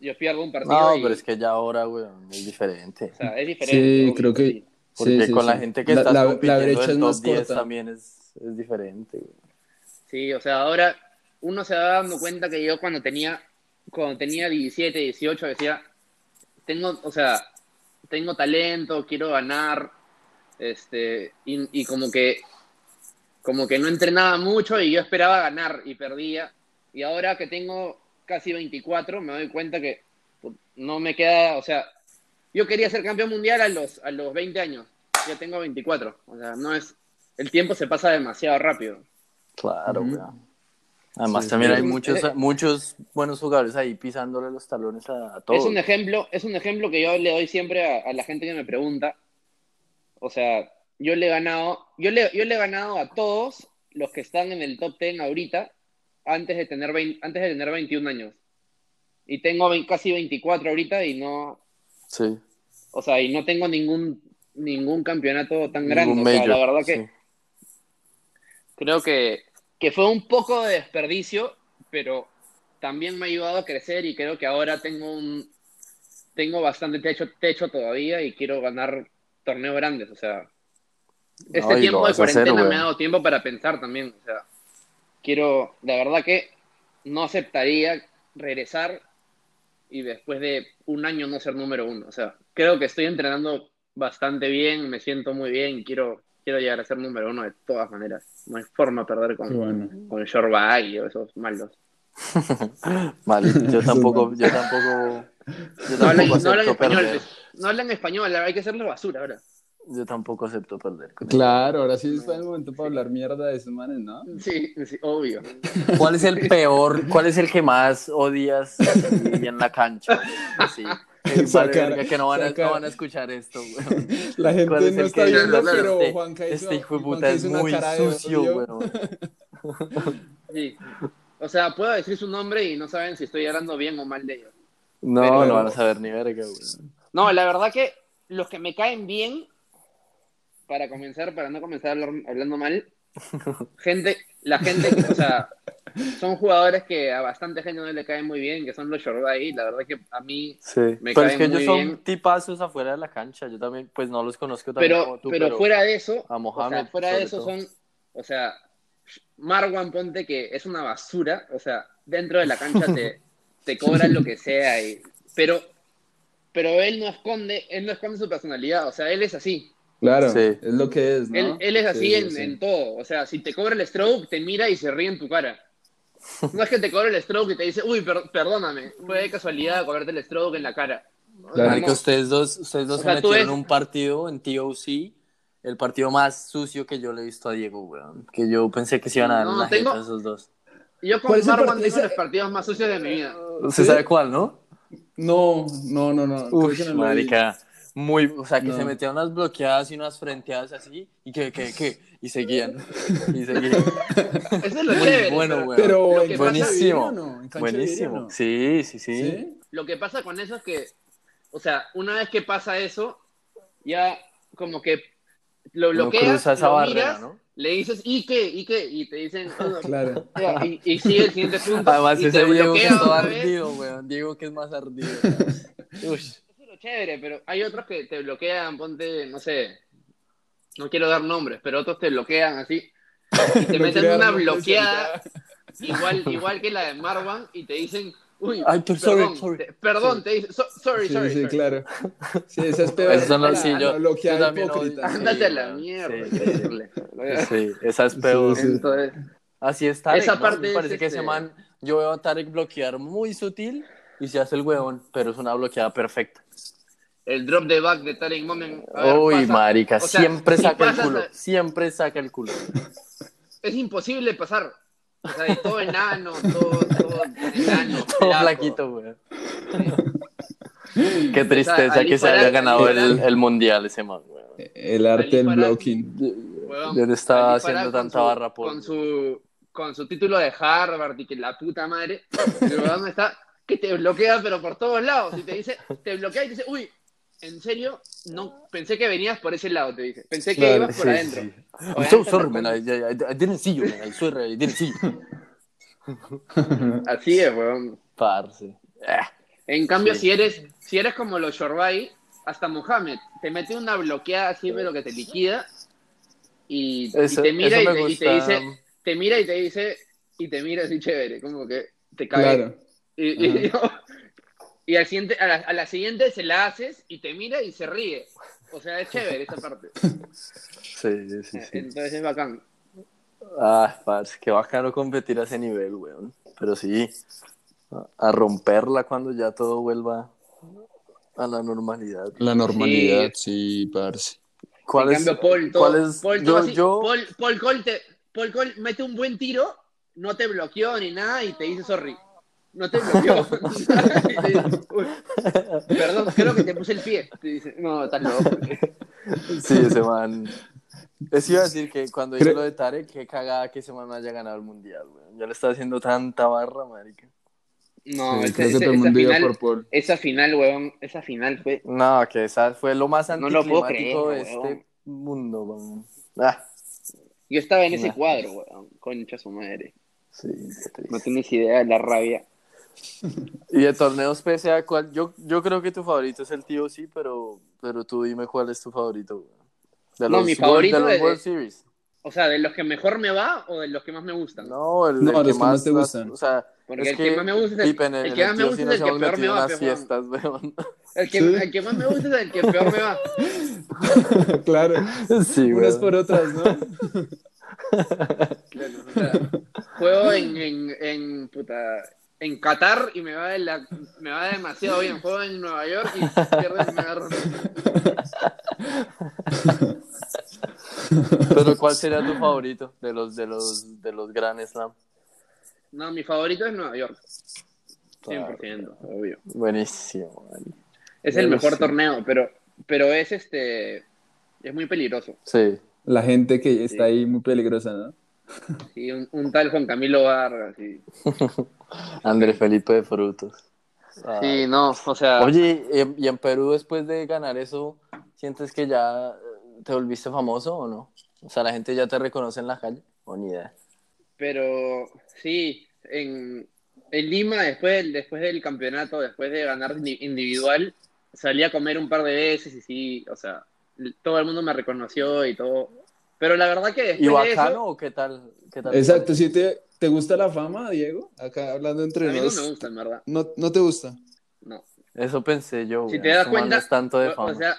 Speaker 2: yo pierdo un partido
Speaker 3: No,
Speaker 2: y,
Speaker 3: pero es que ya ahora, weón, es diferente.
Speaker 2: o sea, es diferente.
Speaker 4: Sí,
Speaker 2: obvio,
Speaker 4: creo que-
Speaker 2: sí.
Speaker 3: Porque
Speaker 4: Sí, sí,
Speaker 3: con la
Speaker 4: sí.
Speaker 3: gente que
Speaker 4: La-
Speaker 3: estás
Speaker 4: la- la brecha es
Speaker 3: top
Speaker 4: más
Speaker 3: 10
Speaker 4: corta.
Speaker 3: también es, es diferente. güey.
Speaker 2: Sí, o sea, ahora uno se va dando cuenta que yo cuando tenía, cuando tenía 17, 18, decía, tengo, o sea, tengo talento, quiero ganar, este, y, y como que, como que no entrenaba mucho y yo esperaba ganar y perdía. Y ahora que tengo casi 24, me doy cuenta que pues, no me queda, o sea, yo quería ser campeón mundial a los, a los 20 años, ya tengo 24, o sea, no es, el tiempo se pasa demasiado rápido.
Speaker 3: Claro, weón. Además,
Speaker 4: Sí,
Speaker 3: también
Speaker 2: sí.
Speaker 3: hay muchos,
Speaker 2: es-
Speaker 3: muchos buenos jugadores ahí pisándole los talones a, a todos.
Speaker 2: Es un ejemplo, es un ejemplo que yo le doy siempre a, a la gente que me pregunta. O sea, yo le he ganado, yo le, yo le he ganado a todos los que están en el top 10 ahorita antes de tener 20 antes de tener 21 años. y tengo casi 24 ahorita y no,
Speaker 3: Sí.
Speaker 2: o sea, y no tengo ningún ningún campeonato tan
Speaker 3: Ningún
Speaker 2: grande. O sea, la verdad que
Speaker 3: sí.
Speaker 2: creo que, que fue un poco de desperdicio, pero también me ha ayudado a crecer y creo que ahora tengo un tengo bastante techo, techo todavía y quiero ganar torneos grandes. O sea, este tiempo de
Speaker 3: hacer,
Speaker 2: cuarentena me ha dado tiempo para pensar también. O sea, quiero, la verdad que no aceptaría regresar y después de un año no ser número uno. O sea, creo que estoy entrenando bastante bien, me siento muy bien quiero, quiero llegar a ser número uno de todas maneras. No hay forma de perder con,
Speaker 4: bueno.
Speaker 2: con el short bag y esos malos.
Speaker 3: Vale, yo tampoco,
Speaker 4: no.
Speaker 3: yo tampoco, yo
Speaker 2: No hablan,
Speaker 3: tampoco
Speaker 2: no hablan
Speaker 3: acepto
Speaker 2: español,
Speaker 3: perder.
Speaker 2: no hablan español, hay que hacerle basura ahora.
Speaker 3: Yo tampoco acepto perder. con
Speaker 4: Claro, ahora sí es el momento para hablar mierda de esos manes, ¿no?
Speaker 2: Sí, sí, obvio.
Speaker 3: ¿Cuál es el peor, cuál es el que más odias en la cancha? Así. Vale que no van, a, no van a escuchar esto, güey.
Speaker 4: La gente
Speaker 3: ¿Cuál es
Speaker 4: no está
Speaker 3: que-
Speaker 4: viendo, pero
Speaker 3: este,
Speaker 4: Juanca hizo,
Speaker 3: este hijo de puta es muy sucio.
Speaker 2: Sí. O sea, puedo decir su nombre y no saben si estoy hablando bien o mal de ellos.
Speaker 3: No,
Speaker 2: Pero-
Speaker 3: no van a saber ni verga, güey.
Speaker 2: No, la verdad que los que me caen bien, para comenzar, para no comenzar hablando mal, gente, la gente, que, o sea, son jugadores que a bastante gente no le caen muy bien, que son los Shorbay, la verdad que a mí,
Speaker 3: Sí.
Speaker 2: Me
Speaker 3: pero es
Speaker 2: caen
Speaker 3: que ellos
Speaker 2: muy
Speaker 3: son
Speaker 2: bien.
Speaker 3: tipazos afuera de la cancha. Yo también, pues no los conozco también
Speaker 2: pero,
Speaker 3: como tú,
Speaker 2: pero, fuera de eso,
Speaker 3: a
Speaker 2: o
Speaker 3: Mohamed,
Speaker 2: sea, fuera de eso
Speaker 3: todo.
Speaker 2: son, o sea, Marwan Ponte que es una basura, o sea, dentro de la cancha te, te cobran lo que sea, y, pero, pero él no esconde, él no esconde su personalidad, o sea, él es así.
Speaker 4: Claro,
Speaker 3: Sí.
Speaker 4: es lo que es, ¿no?
Speaker 2: Él, él es así
Speaker 4: Sí,
Speaker 2: en,
Speaker 4: sí.
Speaker 2: en todo. O sea, si te cobra el stroke, te mira y se ríe en tu cara. No es que te cobre el stroke y te dice, uy, per- perdóname, fue de casualidad cobrarte el stroke en la cara.
Speaker 4: Claro.
Speaker 3: Marica,
Speaker 2: no.
Speaker 3: ustedes dos, ustedes dos
Speaker 2: O
Speaker 3: se
Speaker 2: sea,
Speaker 3: metieron
Speaker 2: ves-
Speaker 3: un partido en TOC, el partido más sucio que yo le he visto a Diego, weón. Que yo pensé que se iban a dar
Speaker 2: No,
Speaker 3: una
Speaker 2: tengo-
Speaker 3: jeta esos dos.
Speaker 2: Yo con
Speaker 4: ¿Cuál es el
Speaker 2: Marwan
Speaker 4: Ese-
Speaker 2: los partidos más sucios de mi vida.
Speaker 3: ¿Usted
Speaker 4: ¿Sí?
Speaker 3: sabe cuál, no?
Speaker 4: No, no, no, no.
Speaker 3: Uf,
Speaker 4: que no lo vi.
Speaker 3: Muy, o sea, que
Speaker 4: No.
Speaker 3: se metían unas bloqueadas y unas frenteadas así, y que, que, que, y seguían, y seguían.
Speaker 2: Eso es lo
Speaker 3: Muy
Speaker 2: chévere.
Speaker 3: bueno,
Speaker 2: pero
Speaker 3: weón.
Speaker 4: Pero de
Speaker 3: Buenísimo.
Speaker 4: vidrio, ¿no? ¿En cancha de vidrio,
Speaker 3: Buenísimo.
Speaker 4: no?
Speaker 3: Sí, sí, sí.
Speaker 4: ¿Sí?
Speaker 2: Lo que pasa con eso es que, o sea, una vez que pasa eso, ya como que lo bloqueas,
Speaker 3: cruza esa
Speaker 2: lo
Speaker 3: barrera,
Speaker 2: miras,
Speaker 3: ¿no?
Speaker 2: le dices, ¿y qué? ¿Y qué? Y te dicen, "Ah,
Speaker 4: Claro.
Speaker 2: ya", y, y sigue el siguiente punto.
Speaker 3: Además,
Speaker 2: y
Speaker 3: ese
Speaker 2: te
Speaker 3: Diego que es todo ardido, weón. Diego que es más ardido. Uy.
Speaker 2: Es chévere, pero hay otros que te bloquean, ponte, no sé, no quiero dar nombres, pero otros te bloquean así y te
Speaker 4: No
Speaker 2: meten una bloqueada igual, igual que la de Marwan y te dicen, uy,
Speaker 3: Ay, pero sorry,
Speaker 2: perdón,
Speaker 3: sorry.
Speaker 2: te- perdón, te dicen, "So- sorry,
Speaker 4: Sí,
Speaker 2: sorry,
Speaker 4: sí,
Speaker 2: sorry".
Speaker 4: claro. Sí, esa es peor.
Speaker 3: Esos son sí, yo- yo también odio.
Speaker 2: Ándate a la mierda,
Speaker 3: sí. Sí, esa es peor.
Speaker 4: Sí, sí.
Speaker 2: Entonces,
Speaker 3: Así está.
Speaker 2: Esa
Speaker 3: ¿no?
Speaker 2: parte
Speaker 3: Me
Speaker 2: es,
Speaker 3: parece que
Speaker 2: este-
Speaker 3: ese man, yo veo a Tarek bloquear muy sutil y se hace el huevón, pero es una bloqueada perfecta.
Speaker 2: El drop de back de Tarek Momen. a ver,
Speaker 3: Uy,
Speaker 2: pasa-
Speaker 3: marica,
Speaker 2: o sea,
Speaker 3: siempre
Speaker 2: si
Speaker 3: saca el culo,
Speaker 2: a-
Speaker 3: siempre saca el culo.
Speaker 2: Es imposible pasar. O sea, y todo enano, todo, todo enano.
Speaker 3: Todo flaquito, weón. Qué tristeza que se haya ganado el, el mundial ese man, weón.
Speaker 4: El arte del blocking.
Speaker 3: Yo no estaba haciendo tanta
Speaker 2: su-
Speaker 3: barra por-
Speaker 2: Con su, con su título de Harvard y que la puta madre. Weón está que te bloquea, pero por todos lados. Y te dice, te bloquea y te dice, uy, ¿en serio? No, pensé que venías por ese lado, te dice. Pensé que
Speaker 4: Claro,
Speaker 2: ibas por
Speaker 3: Sí,
Speaker 2: adentro.
Speaker 3: sí. I'm
Speaker 2: Obviamente
Speaker 3: so sorry, man. I, I- I didn't see you, man. I swear I didn't see you.
Speaker 2: Así es, weón.
Speaker 3: Parce. Ah,
Speaker 2: En cambio,
Speaker 3: Sí.
Speaker 2: si eres si eres como los Shorbay, hasta Mohamed, te mete una bloqueada así, pero que te liquida y, te mira y te, y te
Speaker 3: gusta.
Speaker 2: dice, te mira y te dice, y te mira así chévere, como que te cae.
Speaker 4: Claro.
Speaker 2: Y, y, y al siguiente, a, la, a la siguiente se la haces y te mira y se ríe. O sea, es chévere esa parte.
Speaker 3: Sí, sí, sí. sí.
Speaker 2: Entonces es bacán.
Speaker 3: Ah, parce, qué bacano competir a ese nivel, weón. Pero sí, a- romperla cuando ya todo vuelva a la normalidad.
Speaker 4: La normalidad, sí, parce.
Speaker 3: ¿Cuál
Speaker 2: en
Speaker 3: es?
Speaker 2: cambio, Paul, todo-
Speaker 3: cuál es-
Speaker 2: Paul,
Speaker 3: yo-
Speaker 2: todo así,
Speaker 3: yo-
Speaker 2: Paul, Paul Cole te- Paul Cole mete un buen tiro, no te bloqueó ni nada y te dice sorry. No te bloqueó. Y te dice, "Uy, perdón, creo que te puse el pie. Te dice, no, estás loco.
Speaker 3: Sí, ese man. Les iba a decir que cuando
Speaker 4: Creo-
Speaker 3: digo lo de Tarek, qué cagada que ese man no haya ganado el mundial, weón. Ya le está haciendo tanta barra, marica.
Speaker 2: No,
Speaker 4: Sí,
Speaker 2: ese- ese- esa, final,
Speaker 4: por
Speaker 2: esa final, weón, esa final fue...
Speaker 3: No, que esa fue lo más
Speaker 2: No lo puedo
Speaker 3: anticlimático
Speaker 2: creer,
Speaker 3: de este
Speaker 2: weón.
Speaker 3: mundo, weón. Ah,
Speaker 2: Yo estaba en ese
Speaker 3: Nah.
Speaker 2: cuadro, weón, concha su madre.
Speaker 3: sí, qué triste.
Speaker 2: No tienes idea de la rabia.
Speaker 3: Y de torneos PSA, ¿cuál? Yo, yo creo que tu favorito es el tío, sí, pero, pero tú dime cuál es tu favorito. De
Speaker 2: No,
Speaker 3: los
Speaker 2: mi
Speaker 3: World-
Speaker 2: favorito
Speaker 3: de los World Series.
Speaker 2: O sea, ¿de los que mejor me va o de los que más me gustan?
Speaker 3: No, el,
Speaker 4: No,
Speaker 3: el
Speaker 4: los que más te gustan.
Speaker 3: O sea,
Speaker 2: Porque
Speaker 3: es
Speaker 2: el que más me gusta es el-
Speaker 3: Pippen,
Speaker 2: el
Speaker 3: en
Speaker 2: que más me gusta es el que peor me va,
Speaker 3: fiestas, weón.
Speaker 2: El que,
Speaker 4: Sí.
Speaker 2: el que más me gusta es el que peor me va.
Speaker 4: claro.
Speaker 3: Sí,
Speaker 4: Unas por otras, ¿no?
Speaker 2: Claro, o sea, juego en, en, en, puta, en Qatar y me va, de la, me va demasiado bien. Juego en Nueva York y me agarro.
Speaker 3: Pero ¿cuál sería tu favorito de los de los de los Grand Slam?
Speaker 2: No, mi favorito es Nueva York. 100%, obvio.
Speaker 3: Buenísimo, man.
Speaker 2: Es el mejor torneo, pero, pero es este. Es muy peligroso.
Speaker 3: Sí.
Speaker 4: La gente que
Speaker 2: Sí.
Speaker 4: está ahí muy peligrosa, ¿no?
Speaker 2: Sí, un, un tal Juan Camilo Vargas. Sí,
Speaker 3: André Felipe de Frutos. Ah.
Speaker 2: sí no, o sea.
Speaker 3: Oye, ¿y en- ¿y en Perú después de ganar eso, sientes que ya eh, te volviste famoso o no? O sea, la gente ya te reconoce en la calle o ni idea.
Speaker 2: Pero sí, en, en Lima, después del, después del campeonato, después de ganar indi- individual, salí a comer un par de veces y sí, o sea, todo el mundo me reconoció y todo. Pero la verdad que después
Speaker 3: ¿Y
Speaker 2: de
Speaker 3: bacano
Speaker 2: eso,
Speaker 3: o qué tal? ¿Qué tal?
Speaker 4: Exacto, ¿sí te, te gusta la fama, Diego? Acá hablando entre
Speaker 2: mí no me gusta, en verdad.
Speaker 4: ¿No, no te gusta?
Speaker 2: No.
Speaker 3: Eso pensé yo.
Speaker 2: Si
Speaker 3: weón.
Speaker 2: te das cuenta,
Speaker 3: no es tanto de fama.
Speaker 2: o sea,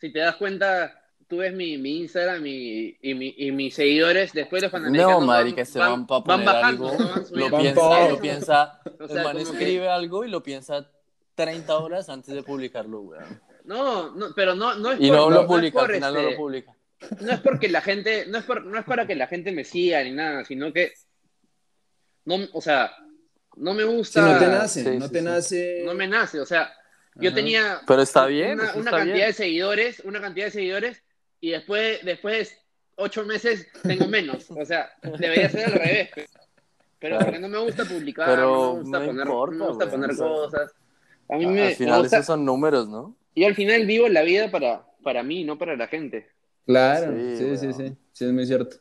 Speaker 2: si te das cuenta, tú ves mi, mi Instagram y, y, mi, y mis seguidores, después los
Speaker 3: no,
Speaker 2: panamericanos
Speaker 3: marica, este
Speaker 2: van,
Speaker 3: para
Speaker 2: van
Speaker 3: poner
Speaker 2: bajando,
Speaker 3: algo,
Speaker 2: no van
Speaker 3: lo.
Speaker 4: Van
Speaker 3: piensa, lo piensa,
Speaker 2: O
Speaker 3: el
Speaker 2: sea,
Speaker 3: man
Speaker 2: como que-
Speaker 3: escribe algo y lo piensa 30 horas antes de publicarlo, weón.
Speaker 2: No, no, pero no, no es
Speaker 3: Y
Speaker 2: por-
Speaker 3: no
Speaker 2: no
Speaker 3: lo
Speaker 2: es
Speaker 3: publica, al final no
Speaker 2: este,
Speaker 3: lo publica.
Speaker 2: no es porque la gente, no es, por- no es para que la gente me siga ni nada, sino que, no, o sea, no me
Speaker 4: Si
Speaker 2: gusta,
Speaker 4: no te nace,
Speaker 3: sí,
Speaker 4: no
Speaker 3: sí,
Speaker 4: te
Speaker 3: sí.
Speaker 4: nace.
Speaker 2: no me nace, o sea, yo
Speaker 4: Ajá.
Speaker 2: tenía
Speaker 3: Pero está bien,
Speaker 2: una,
Speaker 3: eso
Speaker 2: una
Speaker 3: está
Speaker 2: cantidad
Speaker 3: bien.
Speaker 2: de seguidores, una cantidad de seguidores, y después, después de ocho meses tengo menos, o sea, debería ser al revés, pero, pero
Speaker 3: Claro.
Speaker 2: porque no me gusta publicar,
Speaker 3: Pero
Speaker 2: no me gusta
Speaker 3: no
Speaker 2: poner,
Speaker 3: importa,
Speaker 2: no me gusta poner cosas, a mí me,
Speaker 3: Al
Speaker 2: me
Speaker 3: final
Speaker 2: gusta,
Speaker 3: esos son números, ¿no?
Speaker 2: yo al final vivo la vida para, para mí, no para la gente.
Speaker 4: Claro,
Speaker 3: Sí,
Speaker 4: sí, sí, sí, sí, es muy cierto.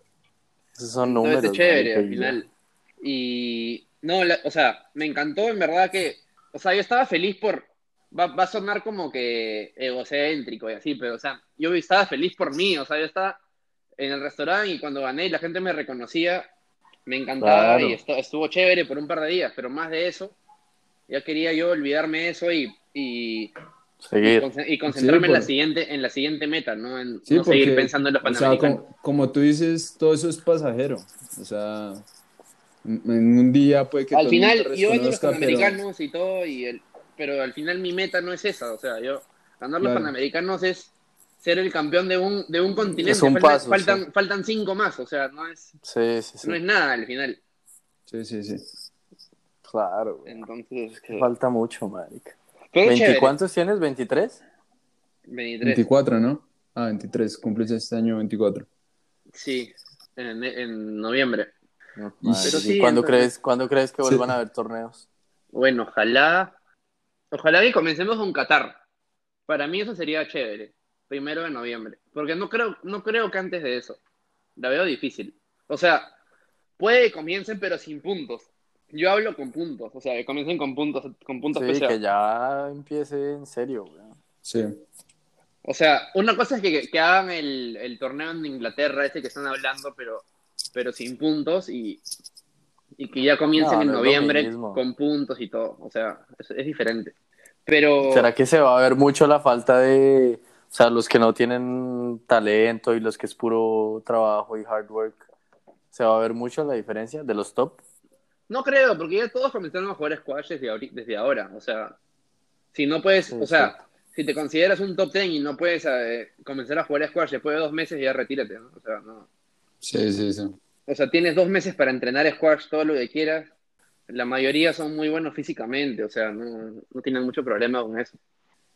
Speaker 3: Esos son
Speaker 2: Entonces,
Speaker 3: números.
Speaker 2: es chévere al
Speaker 3: y
Speaker 2: final. Y no, la- o sea, me encantó en verdad que, o sea, yo estaba feliz por, va, va a sonar como que egocéntrico y así, pero o sea, yo estaba feliz por mí, o sea, yo estaba en el restaurante y cuando gané y la gente me reconocía, me encantaba
Speaker 3: Claro.
Speaker 2: y esto, estuvo chévere por un par de días, pero más de eso, ya quería yo olvidarme de eso y, y, y,
Speaker 3: Seguir.
Speaker 2: y concentrarme en, la siguiente, en la siguiente meta, ¿no? En
Speaker 4: Sí,
Speaker 2: no seguir
Speaker 4: porque,
Speaker 2: pensando en los
Speaker 4: o sea,
Speaker 2: panamericanos.
Speaker 4: como, como tú dices, todo eso es pasajero. O sea, en un día puede que
Speaker 2: al final, yo gano los
Speaker 4: pero-
Speaker 2: panamericanos y todo, y el, pero al final mi meta no es esa. O sea, yo ganar los
Speaker 4: Claro.
Speaker 2: panamericanos es ser el campeón de un, de un continente.
Speaker 3: Es un
Speaker 2: Faltan-
Speaker 3: paso,
Speaker 2: faltan,
Speaker 3: sí.
Speaker 2: faltan cinco más, o sea, no es,
Speaker 3: Sí, sí, sí.
Speaker 2: no es nada al final.
Speaker 4: Sí, sí, sí.
Speaker 3: Claro. güey.
Speaker 2: Entonces, que-
Speaker 3: Falta mucho, marica.
Speaker 2: pero
Speaker 3: ¿20
Speaker 2: chévere.
Speaker 3: ¿Cuántos tienes? ¿23?
Speaker 2: 23.
Speaker 4: 24, ¿no? Ah, 23, cumples este año 24.
Speaker 2: Sí, en, en noviembre.
Speaker 3: No,
Speaker 2: Pero
Speaker 3: ¿y
Speaker 2: sí,
Speaker 3: ¿Cuándo,
Speaker 2: entonces-
Speaker 3: crees, ¿Cuándo crees que
Speaker 4: Sí.
Speaker 3: vuelvan a haber torneos?
Speaker 2: Bueno, ojalá, ojalá que comencemos con Qatar. Para mí eso sería chévere. Primero de noviembre. Porque no creo, no creo que antes de eso. La veo difícil. O sea, puede que comiencen pero sin puntos. Yo hablo con puntos. O sea, que comiencen con puntos, con puntos
Speaker 3: Sí,
Speaker 2: PSA.
Speaker 3: que ya empiece en serio, güey.
Speaker 4: Sí.
Speaker 2: O sea, una cosa es que, que hagan el, el torneo en Inglaterra, ese que están hablando, pero, pero sin puntos y, y que ya comiencen
Speaker 3: No,
Speaker 2: en
Speaker 3: no
Speaker 2: noviembre con puntos y todo. O sea, es, es diferente. Pero...
Speaker 3: ¿Será que se va a ver mucho la falta de, o sea, los que no tienen talento y los que es puro trabajo y hard work? ¿Se va a ver mucho la diferencia de los top?
Speaker 2: No creo, porque ya todos comenzaron a jugar squash desde, desde ahora. O sea, si no puedes,
Speaker 3: Sí,
Speaker 2: o sea, si te consideras un top 10 y no puedes eh, comenzar a jugar squash después de dos meses, ya retírate, ¿no? O sea, no.
Speaker 4: Sí, sí, sí.
Speaker 2: O sea, tienes dos meses para entrenar squash todo lo que quieras. La mayoría son muy buenos físicamente, o sea, no, no tienen mucho problema con eso.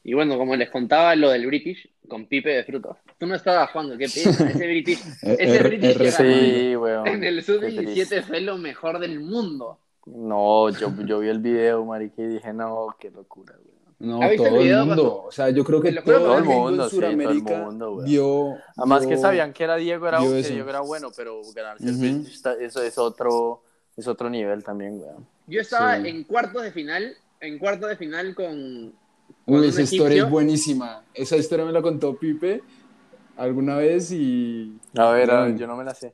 Speaker 2: Y bueno, como les contaba lo del British, con Pipe de frutos. Tú no estabas jugando, qué pena. Ese British, ese
Speaker 4: R-
Speaker 2: British que
Speaker 4: R-
Speaker 2: ganó
Speaker 3: Sí, weón.
Speaker 2: en el
Speaker 3: Qué
Speaker 2: sub-17
Speaker 3: triste.
Speaker 2: fue lo mejor del mundo.
Speaker 3: No, yo, yo vi el video, marica, y dije, no, qué locura, güey.
Speaker 4: No,
Speaker 2: ¿Has visto
Speaker 4: todo
Speaker 2: el
Speaker 4: el
Speaker 2: video,
Speaker 4: mundo.
Speaker 2: Pato?
Speaker 4: O sea, yo creo que todo
Speaker 2: todo
Speaker 4: el
Speaker 2: el
Speaker 4: mundo
Speaker 3: mundo,
Speaker 4: en
Speaker 3: sí, todo el
Speaker 4: Sudamérica
Speaker 3: mundo, güey.
Speaker 4: vio.
Speaker 3: Además que
Speaker 4: vio-
Speaker 3: sabían que era Diego, era, que. Diego era bueno, pero ganarse el
Speaker 4: Ujú.
Speaker 3: British está- eso es otro, es otro nivel también, güey.
Speaker 2: Yo estaba
Speaker 4: Sí.
Speaker 2: en cuartos de final, en cuartos de final con. con
Speaker 4: Uy,
Speaker 2: un
Speaker 4: esa historia es buenísima. Esa historia me la contó Pipe alguna vez y.
Speaker 3: A ver, a ver, yo no me la sé.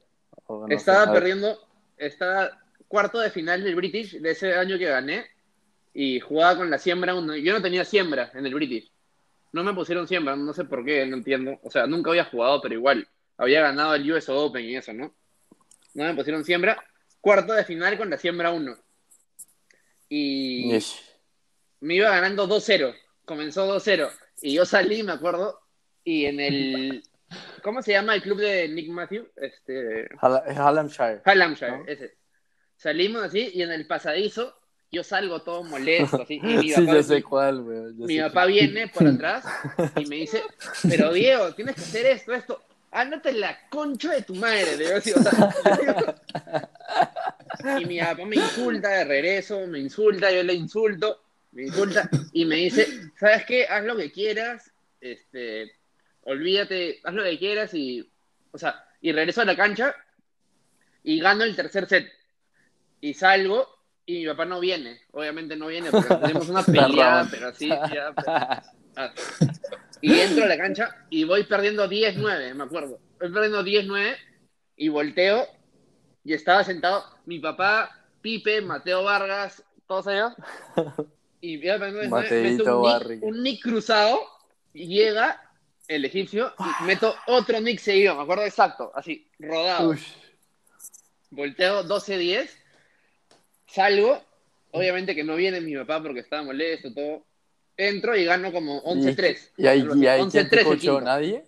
Speaker 3: No
Speaker 2: estaba perdiendo, estaba cuarto de final del British de ese año que gané y jugaba con la siembra. Yo no tenía siembra en el British. No me pusieron siembra, no sé por qué, no entiendo. O sea, nunca había jugado, pero igual. Había ganado el US Open y eso, ¿no? No me pusieron siembra. Cuarto de final con la siembra 1. Y
Speaker 3: Ish.
Speaker 2: me iba ganando 2-0. Comenzó 2-0. Y yo salí, me acuerdo. Y en el. ¿Cómo se llama el club de Nick Matthew? Este.
Speaker 3: Hall- Hallamshire.
Speaker 2: Hallamshire,
Speaker 3: ¿No?
Speaker 2: ese. Salimos así y en el pasadizo yo salgo todo molesto así. Y mi
Speaker 3: Sí,
Speaker 2: papá,
Speaker 3: yo sé cuál, güey.
Speaker 2: mi papá viene por atrás y me dice, pero Diego, tienes que hacer esto, esto. Ándate la concha de tu madre. le así, o sea, y mi papá me insulta de regreso, me insulta, yo le insulto, me insulta y me dice, ¿sabes qué? Haz lo que quieras, este, olvídate, haz lo que quieras y, o sea, y regreso a la cancha y gano el tercer set y salgo y mi papá no viene, obviamente no viene porque tenemos una peleada, pero así, ya, Ah. Y entro a la cancha y voy perdiendo 10-9, me acuerdo. Voy perdiendo 10-9 y volteo y estaba sentado mi papá, Pipe, Mateo Vargas, todos ellos. Y iba perdiendo 10-9,
Speaker 3: Mateito
Speaker 2: meto un un nick cruzado y llega el egipcio y meto otro nick seguido, me acuerdo exacto, así, rodado.
Speaker 3: Ush.
Speaker 2: Volteo 12-10, salgo, obviamente que no viene mi papá porque estaba molesto, todo. Entro y gano como 11-3.
Speaker 3: ¿Y ahí, y ahí quién
Speaker 2: 11-3
Speaker 3: te
Speaker 2: quinto.
Speaker 3: ¿Nadie?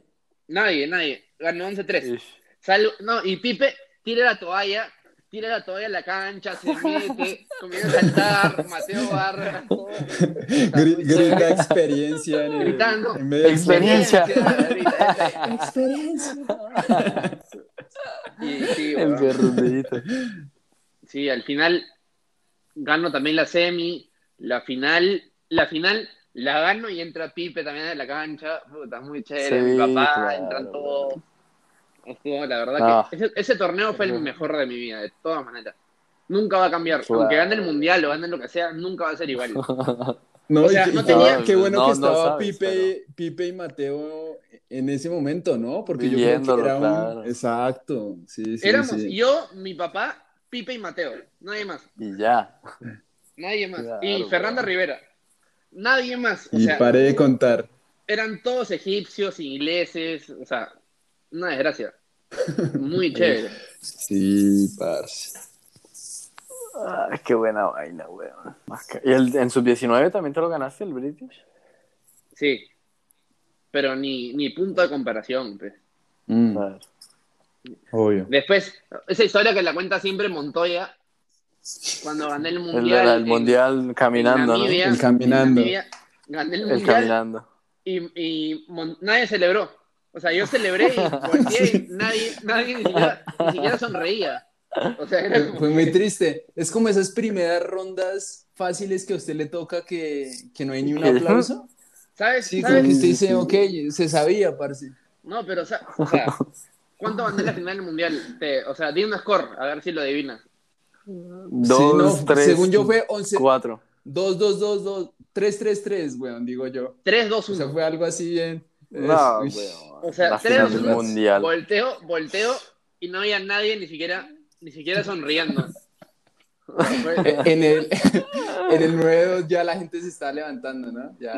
Speaker 2: Nadie, nadie. Ganó 11-3.
Speaker 3: Ish.
Speaker 2: Salgo, no, y Pipe tira la toalla, tira la toalla a la cancha, se mete, comienza a saltar, Mateo Barra, todo.
Speaker 4: Grita experiencia en, el-
Speaker 2: Gritando.
Speaker 4: en medio
Speaker 3: Experiencia.
Speaker 2: Grita,
Speaker 4: Experiencia.
Speaker 2: Y sí,
Speaker 3: perrudito.
Speaker 2: Sí, al final gano también la semi, la final, la final la gano y entra Pipe también a la cancha, puta, muy chévere,
Speaker 3: Sí,
Speaker 2: mi papá,
Speaker 3: claro,
Speaker 2: entran todos. Estuvo, la verdad
Speaker 3: Ah.
Speaker 2: que ese, ese torneo fue el mejor de mi vida, de todas maneras. Nunca va a cambiar,
Speaker 3: Claro.
Speaker 2: aunque gane el mundial o gane lo que sea, nunca va a ser igual.
Speaker 4: No,
Speaker 2: O sea,
Speaker 4: y-
Speaker 2: no
Speaker 4: qué-
Speaker 2: tenía-
Speaker 4: qué bueno
Speaker 3: No,
Speaker 4: que
Speaker 3: no
Speaker 4: estaba
Speaker 3: sabes,
Speaker 4: Pipe, Pipe y Mateo en ese momento, ¿no? Porque yo creo
Speaker 3: Viviéndolo,
Speaker 4: que era un...
Speaker 3: claro.
Speaker 4: Exacto, sí, sí,
Speaker 2: Éramos
Speaker 4: sí.
Speaker 2: yo, mi papá, Pipe y Mateo, nadie más,
Speaker 3: Y ya.
Speaker 2: nadie más.
Speaker 3: Claro,
Speaker 2: y Fernanda. Rivera, nadie más. O
Speaker 4: Y
Speaker 2: sea,
Speaker 4: paré de contar.
Speaker 2: eran todos egipcios, ingleses, o sea, una desgracia. Muy chévere.
Speaker 4: Sí, parce.
Speaker 3: Ay, qué buena vaina, weón. ¿Y el, en sub-19 también te lo ganaste, el British?
Speaker 2: Sí. Pero ni, ni punto de comparación. pues.
Speaker 4: Mm,
Speaker 3: A ver.
Speaker 4: Obvio.
Speaker 2: Después, esa historia que la cuenta siempre Montoya, cuando gané el
Speaker 3: El,
Speaker 2: mundial.
Speaker 3: el
Speaker 2: en-
Speaker 3: mundial caminando,
Speaker 2: en
Speaker 3: ¿no?
Speaker 4: El caminando.
Speaker 2: Namibia, gané el
Speaker 3: El
Speaker 2: mundial
Speaker 3: caminando.
Speaker 2: y, y Mon- nadie celebró. O sea, yo celebré y nadie, nadie ni, siquiera, ni siquiera sonreía. O sea, era como
Speaker 4: Fue muy triste. Es como esas primeras rondas fáciles que a usted le toca que, que no hay ni un aplauso.
Speaker 2: ¿Sabes?
Speaker 4: Sí,
Speaker 2: ¿Sabes?
Speaker 4: como que usted dice,
Speaker 3: sí.
Speaker 4: ok, se sabía, parce.
Speaker 2: No, pero, o sea, o sea, ¿cuánto gané la final del mundial? Te- o sea, di un score, a ver si lo adivinas.
Speaker 3: Dos,
Speaker 4: Sí, no,
Speaker 3: tres,
Speaker 4: según yo fue 11,
Speaker 3: cuatro.
Speaker 4: 2, 2, 2, 2, 3, 3, 3, weón, digo yo.
Speaker 2: 3, 2,
Speaker 4: O sea,
Speaker 2: 1.
Speaker 4: fue algo así bien.
Speaker 3: No,
Speaker 4: es-
Speaker 3: weón.
Speaker 2: O sea,
Speaker 3: la
Speaker 2: 3,
Speaker 3: final
Speaker 2: 2,
Speaker 3: del
Speaker 2: 1.
Speaker 3: mundial.
Speaker 2: Volteo, volteo y no había nadie ni siquiera, ni siquiera sonriendo.
Speaker 4: En el, en el 9 ya la gente se está levantando, ¿no? Ya.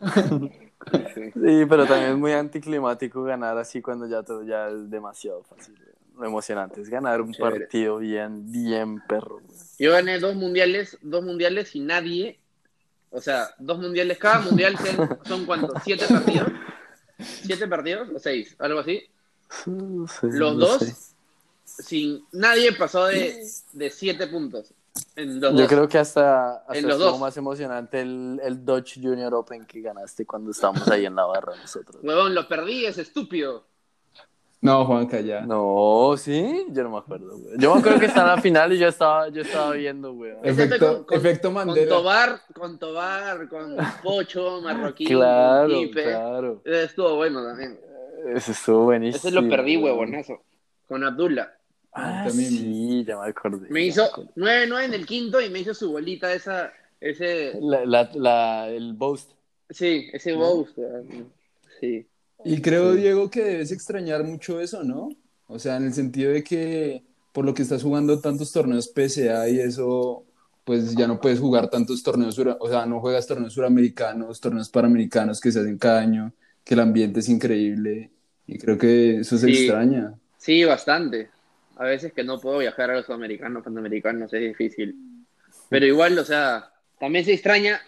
Speaker 3: Sí, pero también es muy anticlimático ganar así cuando ya todo ya es demasiado fácil. Lo emocionante es ganar un
Speaker 2: Chévere.
Speaker 3: partido bien, bien perro. weón.
Speaker 2: Yo gané dos mundiales, dos mundiales y nadie, o sea, dos mundiales, cada mundial son, son cuántos, siete partidos, siete partidos o seis, algo así.
Speaker 3: Sí,
Speaker 2: Los
Speaker 3: no
Speaker 2: dos,
Speaker 3: sé.
Speaker 2: sin nadie pasó de, de siete puntos. En los
Speaker 3: Yo
Speaker 2: dos.
Speaker 3: creo que hasta, hasta
Speaker 2: En los
Speaker 3: estuvo
Speaker 2: dos.
Speaker 3: más emocionante el, el Dodge Junior Open que ganaste cuando estábamos ahí en la barra nosotros.
Speaker 2: Huevón, lo perdí, es estúpido.
Speaker 4: No, Juanca, ya.
Speaker 3: No, sí, yo no me acuerdo, güey. Yo me acuerdo que estaba en la final y yo estaba, yo estaba viendo, güey.
Speaker 4: Efecto, efecto
Speaker 2: Con
Speaker 4: Mandela.
Speaker 2: Tobar, con Tobar, con Pocho, Marroquín,
Speaker 3: Claro, claro.
Speaker 2: Estuvo bueno también.
Speaker 3: Ese estuvo buenísimo.
Speaker 2: Ese lo perdí, huevonazo. Con Abdullah.
Speaker 3: Ah,
Speaker 4: También.
Speaker 3: sí, ya me acordé.
Speaker 2: Me hizo 9-9 en el quinto y me hizo su bolita esa, ese,
Speaker 3: La, la, la- el boast.
Speaker 2: sí, ese boast. Sí.
Speaker 4: Y creo, Diego, que debes extrañar mucho eso, ¿no? O sea, en el sentido de que por lo que estás jugando tantos torneos PSA y eso, pues ya no puedes jugar tantos torneos, o sea, no juegas torneos suramericanos, torneos panamericanos que se hacen cada año, que el ambiente es increíble y creo que eso se
Speaker 2: Sí.
Speaker 4: extraña.
Speaker 2: Sí, bastante. A veces que no puedo viajar a los americanos, panamericanos, es difícil. Pero igual, o sea, también se extraña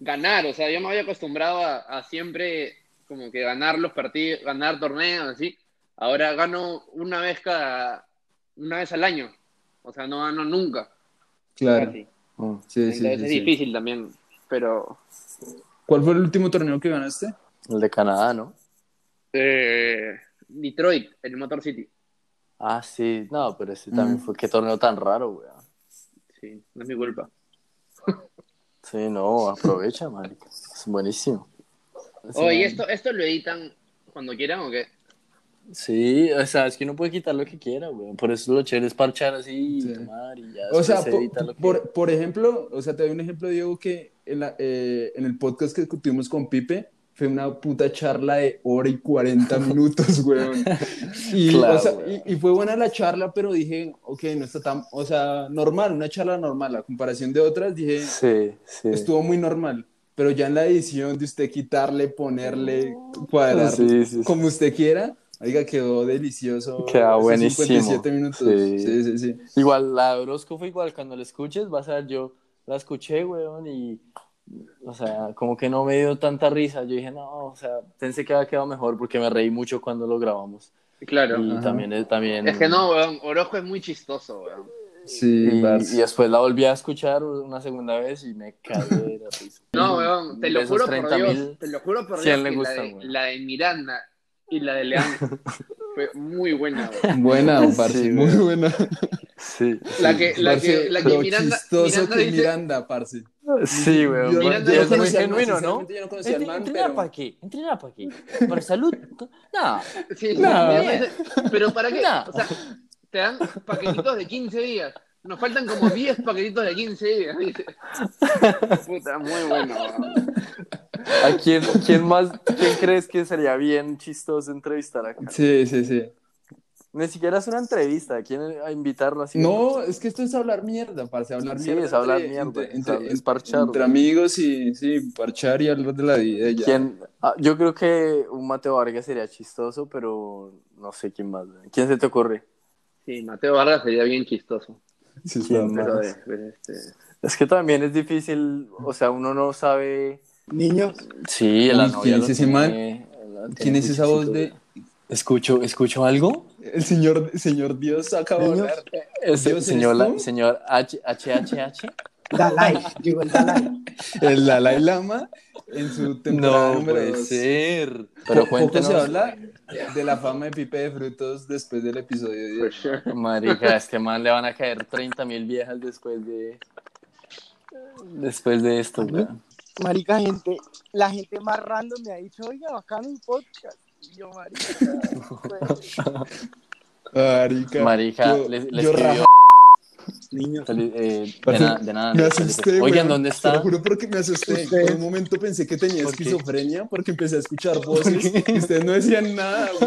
Speaker 2: ganar. O sea, yo me había acostumbrado a, a siempre como que ganar los partidos, ganar torneos, así. Ahora gano una vez cada, una vez al año. O sea, no gano nunca.
Speaker 4: Claro.
Speaker 3: Mm.
Speaker 4: Sí, sí,
Speaker 2: Entonces
Speaker 4: sí,
Speaker 2: es
Speaker 4: sí.
Speaker 2: difícil también. Pero
Speaker 4: ¿Cuál fue el último torneo que ganaste?
Speaker 3: El de Canadá, ¿no?
Speaker 2: eh, Detroit, el Motor City.
Speaker 3: Ah, sí. No, pero ese también
Speaker 4: Mm.
Speaker 3: fue. Qué torneo tan raro, güey.
Speaker 2: Sí, no es mi culpa.
Speaker 3: Sí, no, aprovecha, marica. Es buenísimo.
Speaker 2: Oye, ¿esto, ¿esto lo editan cuando quieran o qué?
Speaker 3: Sí, o sea, es que uno puede quitar lo que quiera, güey. Por eso lo chévere es parchar así,
Speaker 4: Sí.
Speaker 3: tomar y ya.
Speaker 4: O sea,
Speaker 3: después
Speaker 4: po-
Speaker 3: se edita lo que-
Speaker 4: por, por ejemplo, o sea, te doy un ejemplo, Diego, que en, la- eh, en el podcast que tuvimos con Pipe fue una puta charla de hora y 40 minutos, weón. Y,
Speaker 3: Claro,
Speaker 4: o sea,
Speaker 3: weón.
Speaker 4: y, y fue buena la charla, pero dije, ok, no está tan, o sea, normal, una charla normal, a comparación de otras, dije,
Speaker 3: Sí, sí.
Speaker 4: estuvo muy normal. Pero ya en la edición de usted quitarle, ponerle, cuadrar,
Speaker 3: Sí,
Speaker 4: como usted quiera, oiga, quedó delicioso.
Speaker 3: Queda buenísimo.
Speaker 4: 57 minutos.
Speaker 3: Sí.
Speaker 4: sí, sí.
Speaker 3: Igual, la Orozco fue igual. Cuando la escuches, vas a ver, yo la escuché, weón, y. O sea, como que no me dio tanta risa. Yo dije, no, o sea, pensé que había quedado mejor porque me reí mucho cuando lo grabamos.
Speaker 2: Claro.
Speaker 3: Y también, es- también.
Speaker 2: Es que no, weón. Orozco es muy chistoso, weón.
Speaker 4: Sí,
Speaker 3: Y, después la volví a escuchar una segunda vez y me cagué de la risa.
Speaker 2: No, weón. Te lo juro por
Speaker 3: 30.000,
Speaker 2: Dios. Te lo juro por
Speaker 3: 100
Speaker 2: Dios.
Speaker 3: le
Speaker 2: que
Speaker 3: gustan,
Speaker 2: la, de,
Speaker 3: weón.
Speaker 2: la de Miranda y la de León fue muy buena, weón.
Speaker 4: Buena, parce,
Speaker 3: Sí,
Speaker 4: muy buena.
Speaker 3: Sí.
Speaker 2: La que, la
Speaker 4: Parce,
Speaker 2: que, la que Miranda,
Speaker 4: chistoso
Speaker 2: Miranda
Speaker 4: que
Speaker 2: dice,
Speaker 4: Miranda, parce.
Speaker 3: Sí, weón.
Speaker 4: Yo, yo
Speaker 3: es muy genuino, ¿no?
Speaker 4: yo no conocía al man,
Speaker 3: ¿Entrenar
Speaker 4: pero...
Speaker 3: para qué? ¿Entrenar para qué? ¿Para salud? No.
Speaker 2: sí,
Speaker 4: No.
Speaker 2: Pero ¿para qué?
Speaker 3: No.
Speaker 2: O sea, te dan paquetitos de 15 días. Nos faltan como 10 paquetitos de 15 días. Puta, muy bueno, weón.
Speaker 3: ¿A quién, quién más, quién crees que sería bien chistoso entrevistar acá?
Speaker 4: Sí, sí, sí.
Speaker 3: Ni siquiera es una entrevista, ¿a quién a invitarlo así?
Speaker 4: No, es que esto es hablar mierda, parce, hablar
Speaker 3: Sí,
Speaker 4: mierda.
Speaker 3: es hablar
Speaker 4: entre-
Speaker 3: mierda,
Speaker 4: entre-
Speaker 3: es
Speaker 4: entre-
Speaker 3: hab- es parchar,
Speaker 4: Entre
Speaker 3: güey.
Speaker 4: amigos y, sí, parchar y hablar de la vida ya.
Speaker 3: ¿Quién? Ah, yo creo que un Mateo Vargas sería chistoso, pero no sé quién más. ¿Quién se te ocurre?
Speaker 2: Sí, Mateo Vargas sería bien chistoso.
Speaker 4: Sí, está,
Speaker 3: ¿Quién
Speaker 2: Pero
Speaker 4: parce.
Speaker 2: de, de este...
Speaker 3: Es que también es difícil, o sea, uno no sabe.
Speaker 5: Niños,
Speaker 3: Sí, la novia.
Speaker 4: ¿quién es ese man? ¿Quién es esa voz de...?
Speaker 3: ¿Escucho, ¿Escucho algo?
Speaker 4: El señor, señor Dios acaba de hablar.
Speaker 3: Es el
Speaker 4: ¿Dios
Speaker 3: señor, señor H, H, H, H.
Speaker 5: Dalai, digo el Dalai.
Speaker 4: El Dalai Lama en su temporada
Speaker 3: No
Speaker 4: número
Speaker 3: puede
Speaker 4: dos.
Speaker 3: ser. Pero
Speaker 4: poco
Speaker 3: cuéntenos.
Speaker 4: se habla de la fama de Pipe de Frutos después del episodio
Speaker 2: For
Speaker 4: 10.
Speaker 2: sure.
Speaker 3: Marica, a este man le van a caer 30 mil viejas después de. Después de esto, weón.
Speaker 5: Marica, gente, la gente más random me ha dicho, oiga, bacano un podcast. Yo, marica,
Speaker 4: Marica,
Speaker 3: Marica,
Speaker 4: yo,
Speaker 3: le, le
Speaker 4: yo
Speaker 3: escribió. Feli- eh, de, nada, de nada.
Speaker 4: me asusté,
Speaker 3: Oigan. ¿dónde
Speaker 4: Te
Speaker 3: está?
Speaker 4: lo juro porque me asusté. Por un momento pensé que tenía
Speaker 3: ¿Por qué?
Speaker 4: esquizofrenia porque empecé a escuchar voces y ustedes no decían nada.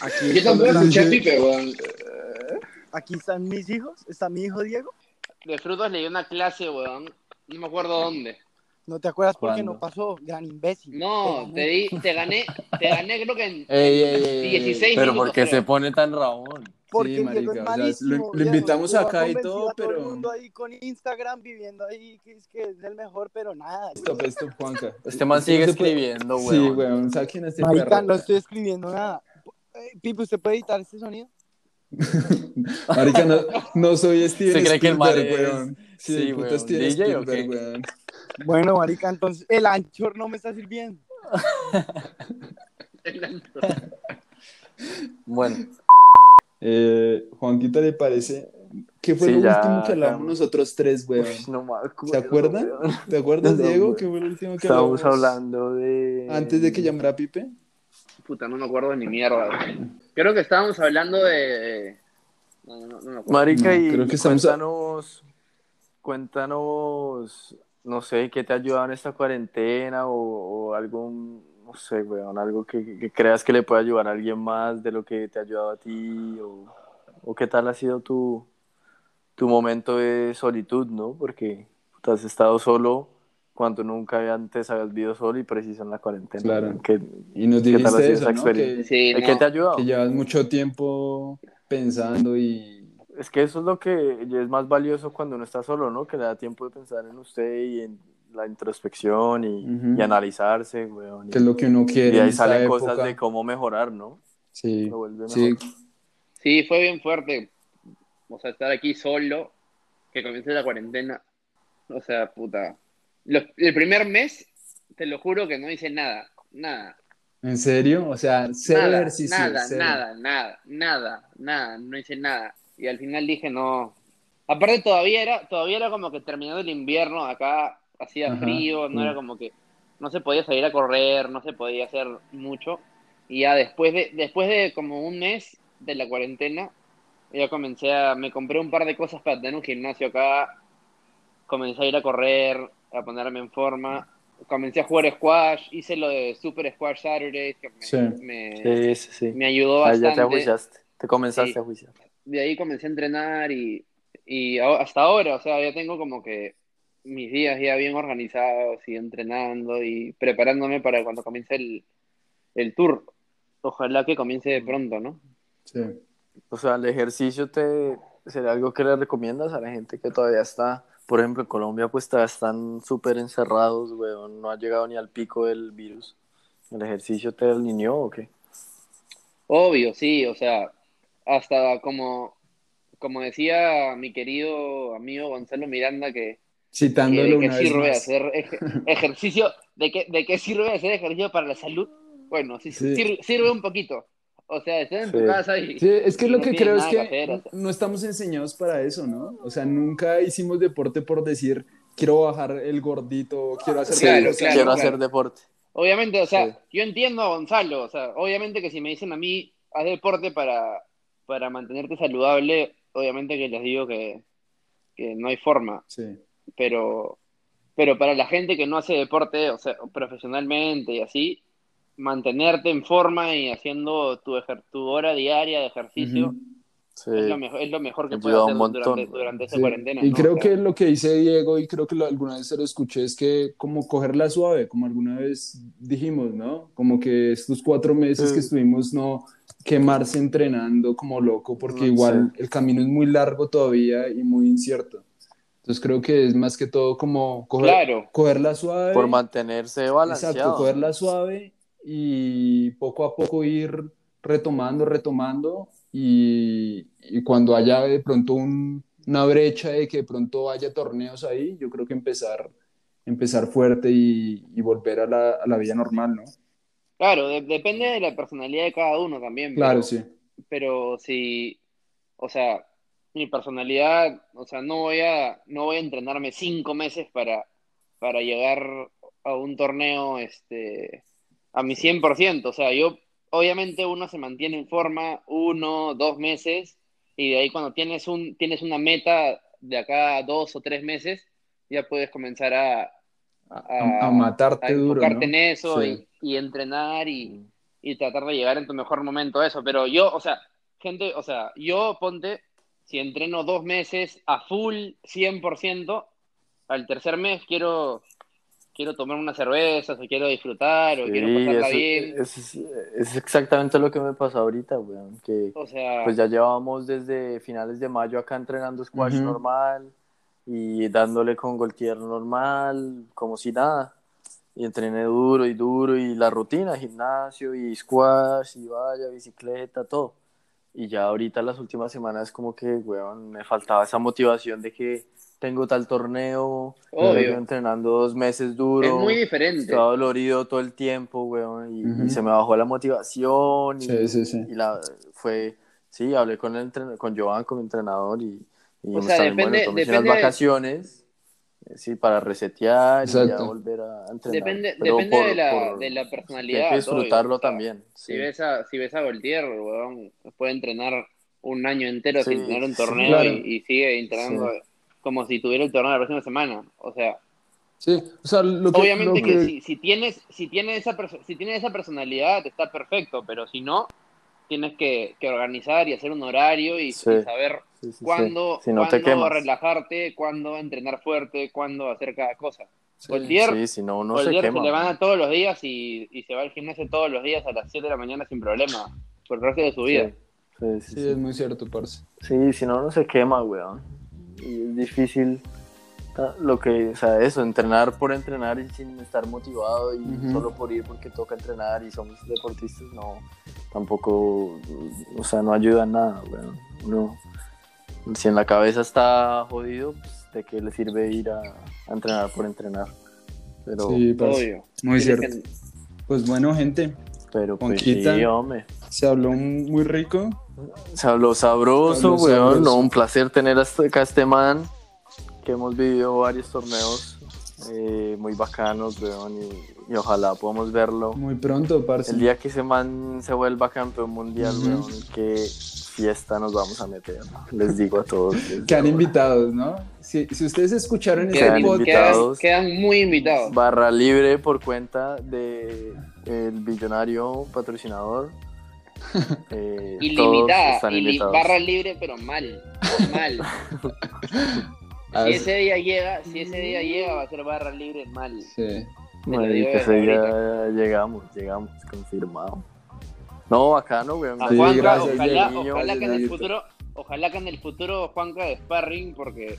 Speaker 5: Aquí,
Speaker 2: Yo escuché Pipe, weón.
Speaker 5: aquí están mis hijos, está mi hijo Diego.
Speaker 2: De frutos leí una clase, weón. No me acuerdo dónde.
Speaker 5: No te acuerdas porque no pasó, gran imbécil.
Speaker 2: No, te di, te gané, te gané creo que en
Speaker 3: Ey, ey, ey, ey,
Speaker 2: 16
Speaker 3: Pero
Speaker 2: minutos,
Speaker 3: ¿por qué
Speaker 2: creo.
Speaker 3: se pone tan rabón?
Speaker 5: Porque
Speaker 4: Sí,
Speaker 5: Diego es
Speaker 4: marica, o sea,
Speaker 5: malísimo.
Speaker 4: lo- lo invitamos acá y todo,
Speaker 5: a todo el
Speaker 4: pero-
Speaker 5: mundo ahí con Instagram viviendo ahí que es, que es el mejor, pero nada.
Speaker 4: Stop, stop, Juanca.
Speaker 3: Este man sigue escribiendo,
Speaker 4: Sí,
Speaker 3: weón.
Speaker 4: weón. ¿Sabes quién es este
Speaker 5: Marica,
Speaker 4: perro?
Speaker 5: no estoy escribiendo nada. Eh, Pipe, ¿usted puede editar este sonido?
Speaker 4: Marica, no, no soy Steven
Speaker 3: ¿Se cree que el man
Speaker 4: Spielberg,
Speaker 3: es-
Speaker 4: weón. Sí,
Speaker 3: Sí,
Speaker 4: puto
Speaker 3: weón.
Speaker 4: Steven
Speaker 3: ¿DJ
Speaker 4: Spielberg,
Speaker 3: qué?
Speaker 4: weón.
Speaker 5: Bueno, marica, entonces el anchor no me está sirviendo.
Speaker 2: El antro.
Speaker 3: Bueno,
Speaker 4: Eh, Juanquita, ¿le parece? ¿Qué fue
Speaker 3: Sí,
Speaker 4: lo
Speaker 3: ya,
Speaker 4: último que hablamos
Speaker 3: ya.
Speaker 4: nosotros tres, weón?
Speaker 3: no me acuerdo,
Speaker 4: ¿Se acuerdan?
Speaker 3: weón.
Speaker 4: ¿Te acuerdas,
Speaker 3: No,
Speaker 4: Diego?
Speaker 3: weón.
Speaker 4: ¿Qué fue lo último que
Speaker 3: Estábamos
Speaker 4: hablamos?
Speaker 3: hablando de...
Speaker 4: Antes de que llamara Pipe.
Speaker 2: Puta, no me acuerdo ni mierda. Creo que estábamos hablando de. No, no, no me acuerdo.
Speaker 3: Marica,
Speaker 4: No,
Speaker 3: y
Speaker 4: creo que estamos a-
Speaker 3: cuéntanos, cuéntanos, no sé, qué te ha ayudado en esta cuarentena o, o algún, no sé, weón, algo que, que creas que le pueda ayudar a alguien más de lo que te ha ayudado a ti o, o qué tal ha sido tu, tu momento de solitud, ¿no? Porque tú has estado solo cuando nunca antes habías vivido solo y preciso en la cuarentena.
Speaker 4: Claro.
Speaker 3: ¿Qué,
Speaker 4: Y nos
Speaker 3: ¿Qué tal ha sido
Speaker 4: dijiste
Speaker 3: esa
Speaker 4: eso, ¿no?
Speaker 3: experiencia?
Speaker 4: Que,
Speaker 2: Sí,
Speaker 3: ¿de
Speaker 2: no.
Speaker 3: qué te ha ayudado?
Speaker 4: que llevas mucho tiempo pensando y...
Speaker 3: Es que eso es lo que es más valioso cuando uno está solo, ¿no? Que le da tiempo de pensar en usted y en la introspección y, y analizarse, weón.
Speaker 4: qué es lo que uno
Speaker 3: y
Speaker 4: quiere en
Speaker 3: ahí salen
Speaker 4: época.
Speaker 3: cosas de cómo mejorar, ¿no?
Speaker 4: Sí, sí.
Speaker 2: Sí, fue bien fuerte. O sea, estar aquí solo, que comience la cuarentena. O sea, puta. Los- el primer mes, te lo juro que no hice nada. Nada.
Speaker 4: ¿En serio? O sea, cero
Speaker 2: nada,
Speaker 4: ejercicio.
Speaker 2: nada,
Speaker 4: cero.
Speaker 2: nada, nada, nada, nada, no hice nada. Y al final dije, no. Aparte todavía era, todavía era como que terminando el invierno, acá hacía
Speaker 4: Ajá,
Speaker 2: frío, no
Speaker 4: sí.
Speaker 2: era como que no se podía salir a correr, no se podía hacer mucho. Y ya después de, después de como un mes de la cuarentena, ya comencé a, me compré un par de cosas para tener un gimnasio acá, comencé a ir a correr, a ponerme en forma, comencé a jugar squash, hice lo de Super Squash Saturdays, que me,
Speaker 4: Sí.
Speaker 2: me-
Speaker 3: Sí, sí, sí.
Speaker 2: me ayudó
Speaker 3: Ah, ya te
Speaker 2: bastante.
Speaker 3: ajuiciaste. Te comenzaste
Speaker 2: Sí.
Speaker 3: a juiciar.
Speaker 2: De ahí comencé a entrenar y, y hasta ahora, o sea, ya tengo como que mis días ya bien organizados y entrenando y preparándome para cuando comience el, el tour. Ojalá que comience pronto, ¿no?
Speaker 4: Sí.
Speaker 3: O sea, el ejercicio te sería algo que le recomiendas a la gente que todavía está, por ejemplo, en Colombia, pues todavía están súper encerrados, weón, no ha llegado ni al pico del virus. ¿El ejercicio te alineó o qué?
Speaker 2: Obvio, sí, o sea, hasta como, como decía mi querido amigo Gonzalo Miranda, que, que
Speaker 4: Citándolo
Speaker 2: de qué
Speaker 4: una vez
Speaker 2: sirve
Speaker 4: más.
Speaker 2: hacer ej- ejercicio, de qué, de qué sirve hacer ejercicio para la salud. Bueno, sí,
Speaker 4: Sí.
Speaker 2: sir- sirve un poquito. O sea, estar en tu
Speaker 3: Sí.
Speaker 2: casa y,
Speaker 4: Sí, es que
Speaker 2: y
Speaker 4: lo
Speaker 2: no
Speaker 4: que creo es que
Speaker 2: hacer, o sea.
Speaker 4: no estamos enseñados para eso, ¿no? O sea, nunca hicimos deporte por decir, quiero bajar el gordito, quiero hacer
Speaker 2: Claro, claro,
Speaker 3: Quiero
Speaker 2: claro.
Speaker 3: hacer deporte.
Speaker 2: Obviamente, o sea,
Speaker 3: Sí.
Speaker 2: yo entiendo a Gonzalo, o sea, obviamente que si me dicen a mí, haz deporte para, para mantenerte saludable, obviamente que les digo que, que no hay forma,
Speaker 4: Sí.
Speaker 2: pero, pero para la gente que no hace deporte, o sea, profesionalmente y así, mantenerte en forma y haciendo tu, ejer- tu hora diaria de ejercicio
Speaker 4: Ujú.
Speaker 3: Sí.
Speaker 2: es, lo mejor, es lo mejor que
Speaker 3: un
Speaker 2: hacer
Speaker 3: montón,
Speaker 2: durante, durante esa
Speaker 4: Sí.
Speaker 2: cuarentena.
Speaker 4: Y
Speaker 2: ¿no?
Speaker 4: creo
Speaker 2: O sea,
Speaker 4: que lo que dice Diego, y creo que lo- alguna vez se lo escuché, es que como cogerla suave, como alguna vez dijimos, ¿no? Como que estos cuatro meses
Speaker 3: Sí.
Speaker 4: que estuvimos no quemarse entrenando como loco, porque
Speaker 3: No,
Speaker 4: igual
Speaker 3: sí.
Speaker 4: el camino es muy largo todavía y muy incierto. Entonces creo que es más que todo como coger,
Speaker 2: Claro.
Speaker 4: cogerla suave.
Speaker 3: Por mantenerse balanceado.
Speaker 4: Exacto, cogerla suave y poco a poco ir retomando, retomando y, y cuando haya de pronto un- una brecha de que de pronto haya torneos ahí, yo creo que empezar, empezar fuerte y, y volver a la, a la vida normal, ¿no?
Speaker 2: Claro, de- depende de la personalidad de cada uno también.
Speaker 4: Claro,
Speaker 2: pero-
Speaker 4: sí.
Speaker 2: pero si, o sea, mi personalidad, o sea, no voy a, no voy a entrenarme cinco meses para, para llegar a un torneo, este, a mi 100%, o sea, yo, obviamente uno se mantiene en forma uno, dos meses, y de ahí cuando tienes un, tienes una meta de acá a dos o tres meses, ya puedes comenzar a,
Speaker 4: A, a matarte
Speaker 2: a
Speaker 4: duro,
Speaker 2: enfocarte
Speaker 4: ¿no?
Speaker 2: en eso
Speaker 4: Sí.
Speaker 2: y, y entrenar y, y tratar de llegar en tu mejor momento a eso. Pero yo, o sea, gente, o sea, yo ponte, si entreno dos meses a full 100%, al tercer mes quiero, quiero tomar unas cervezas o quiero disfrutar o
Speaker 3: Sí,
Speaker 2: quiero pasarla
Speaker 3: eso-
Speaker 2: bien.
Speaker 3: eso es, es exactamente lo que me pasó ahorita, weón. Que
Speaker 2: O sea,
Speaker 3: pues ya llevábamos desde finales de mayo acá entrenando squash normal y dándole con goltier normal, como si nada. Y entrené duro y duro y la rutina, gimnasio y squash y vaya, bicicleta, todo. Y ya ahorita las últimas semanas como que, weón, me faltaba esa motivación de que tengo tal torneo,
Speaker 2: Obvio.
Speaker 3: entrenando dos meses duro.
Speaker 2: Es muy diferente.
Speaker 3: Estaba dolorido todo el tiempo, weón, y,
Speaker 4: Ujú.
Speaker 3: y se me bajó la motivación. Y,
Speaker 4: Sí, sí, sí.
Speaker 3: y la, fue, sí, hablé con, el entren- con Joan, con mi entrenador, y, y
Speaker 2: O sea,
Speaker 3: también,
Speaker 2: depende-
Speaker 3: bueno,
Speaker 2: depende
Speaker 3: vacaciones, sí, para resetear y ya volver a entrenar.
Speaker 2: Depende, depende
Speaker 3: por-
Speaker 2: de, la,
Speaker 3: por-
Speaker 2: de la personalidad.
Speaker 3: Hay que disfrutarlo también.
Speaker 2: Si ves a, si ves a Voltier, weón, puede entrenar un año entero
Speaker 3: Sí,
Speaker 2: sin tener un
Speaker 3: sí,
Speaker 2: torneo
Speaker 4: claro.
Speaker 2: y, y sigue entrenando como si tuviera el torneo la próxima semana. O sea,
Speaker 4: Sí, o sea, lo que,
Speaker 2: obviamente
Speaker 4: lo
Speaker 2: que,
Speaker 4: que-
Speaker 2: si, si tienes, si tienes esa si tienes esa personalidad está perfecto, pero si no, tienes que, que organizar y hacer un horario y,
Speaker 3: Sí.
Speaker 2: y saber
Speaker 3: Sí, sí, sí.
Speaker 2: cuándo,
Speaker 3: Si no
Speaker 2: cuándo relajarte, cuándo entrenar fuerte, cuándo hacer cada cosa.
Speaker 4: Sí,
Speaker 3: si no, uno se
Speaker 2: Voltier se,
Speaker 3: quema.
Speaker 2: levanta todos los días y, y se va al gimnasio todos los días a las 7 de la mañana sin problema, por el resto de su vida.
Speaker 3: Sí, sí, sí,
Speaker 4: sí,
Speaker 3: sí.
Speaker 4: es muy cierto, parce.
Speaker 3: Sí, si no, uno se quema, weón. Y es difícil lo que, o sea, eso, entrenar por entrenar y sin estar motivado y
Speaker 4: Ujú.
Speaker 3: solo por ir porque toca entrenar y somos deportistas, no, tampoco, o sea, no ayuda en nada, weón. Uno, si en la cabeza está jodido, pues, ¿de qué le sirve ir a, a entrenar por entrenar? Pero,
Speaker 4: Sí, parce.
Speaker 2: Obvio.
Speaker 4: Muy cierto.
Speaker 2: que-
Speaker 4: Pues bueno, gente,
Speaker 3: pero pues sí, hombre.
Speaker 4: se habló muy rico.
Speaker 3: Se habló sabroso,
Speaker 4: Se habló
Speaker 3: weón.
Speaker 4: sabroso.
Speaker 3: No, un placer tener a este, acá a este man. Que hemos vivido varios torneos eh, muy bacanos, weón. Y, y ojalá podamos verlo.
Speaker 4: Muy pronto, parce.
Speaker 3: El día que ese man se vuelva campeón mundial,
Speaker 4: Ujú.
Speaker 3: weón. Qué fiesta nos vamos a meter. Les digo a todos.
Speaker 4: Quedan
Speaker 3: ahora.
Speaker 4: invitados, ¿no? Si, si ustedes escucharon
Speaker 3: Quedan
Speaker 4: podcast,
Speaker 3: invitados.
Speaker 2: Quedan, quedan muy invitados.
Speaker 3: Barra libre por cuenta de el billonario patrocinador. Eh, todos
Speaker 2: Ilimitada,
Speaker 3: están
Speaker 2: barra libre, pero mal, mal.
Speaker 4: Ah,
Speaker 2: si ese día llega, si ese día llega, va a ser barra libre mal.
Speaker 4: sí.
Speaker 2: Desde
Speaker 3: día llegamos, llegamos, confirmado. No, bacano, weón.
Speaker 4: Sí,
Speaker 2: Juanca,
Speaker 4: gracias,
Speaker 2: ojalá, que en el futuro, ojalá que en el futuro Juanca de sparring, porque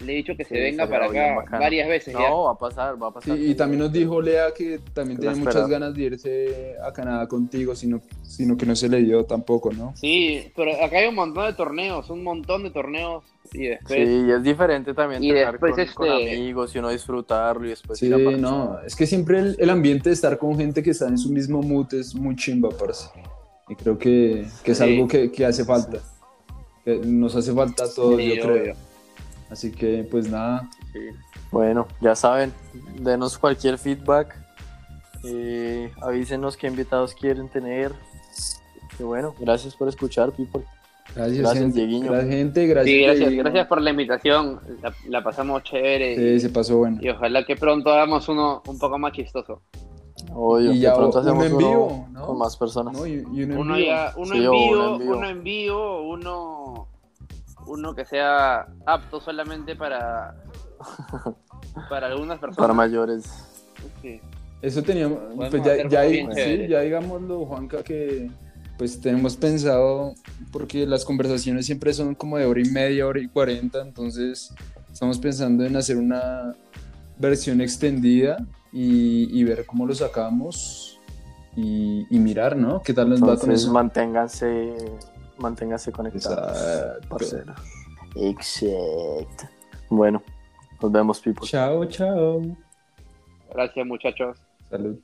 Speaker 2: le he dicho que se
Speaker 3: Sí,
Speaker 2: venga para acá varias veces ya.
Speaker 3: No, va a pasar, va a
Speaker 4: Sí,
Speaker 3: pasar.
Speaker 4: y también nos dijo Lea que también tiene muchas ganas de irse a Canadá contigo, sino, sino que no se le dio tampoco, ¿no?
Speaker 2: Sí, pero acá hay un montón de torneos, un montón de torneos y después
Speaker 3: Sí, y es diferente también
Speaker 2: Y después,
Speaker 3: con,
Speaker 2: este-
Speaker 3: con amigos y uno disfrutarlo y después
Speaker 4: Sí, no, es que siempre el, el ambiente de estar con gente que está en su mismo mood es muy chimba, parce. Y creo que, que es
Speaker 2: Sí.
Speaker 4: algo que, que hace falta. Que nos hace falta a todos,
Speaker 2: Sí,
Speaker 4: yo creo.
Speaker 2: obvio.
Speaker 4: Así que, pues nada,
Speaker 2: Sí.
Speaker 3: Bueno, ya saben, denos cualquier feedback. eh, avísenos qué invitados quieren tener. Y bueno, gracias por escuchar, people.
Speaker 4: Gracias,
Speaker 3: Gracias,
Speaker 4: gente. Gracias, gente. Gracias,
Speaker 2: Sí, gracias,
Speaker 4: Dieguiño.
Speaker 2: gracias por la invitación, la, la pasamos chévere
Speaker 4: Sí, se pasó bueno.
Speaker 2: y ojalá que pronto hagamos uno un poco más chistoso.
Speaker 3: Obvio,
Speaker 4: Y ya
Speaker 3: pronto
Speaker 4: uno
Speaker 3: hacemos
Speaker 4: en
Speaker 3: uno
Speaker 4: vivo, ¿no?
Speaker 3: con más personas.
Speaker 4: ¿no? Y, y uno en
Speaker 2: Uno
Speaker 4: vivo.
Speaker 2: ya, uno
Speaker 3: Sí,
Speaker 2: en
Speaker 3: o
Speaker 2: vivo,
Speaker 3: uno en vivo.
Speaker 2: uno en vivo, uno, uno que sea apto solamente para, para algunas personas.
Speaker 3: Para mayores.
Speaker 2: Sí.
Speaker 4: Eso teníamos, pues ya, ya, sí, ya digámoslo, Juanca, que pues tenemos pensado, porque las conversaciones siempre son como de hora y media, hora y cuarenta, entonces estamos pensando en hacer una versión extendida y, y ver cómo lo sacamos y, y mirar, ¿no? ¿Qué tal nos va con
Speaker 3: Entonces
Speaker 4: eso?
Speaker 3: manténganse, manténganse conectados,
Speaker 4: Exacto.
Speaker 3: Exacto. Bueno, nos vemos, people.
Speaker 4: Chao, chao.
Speaker 2: Gracias muchachos.
Speaker 4: Salud.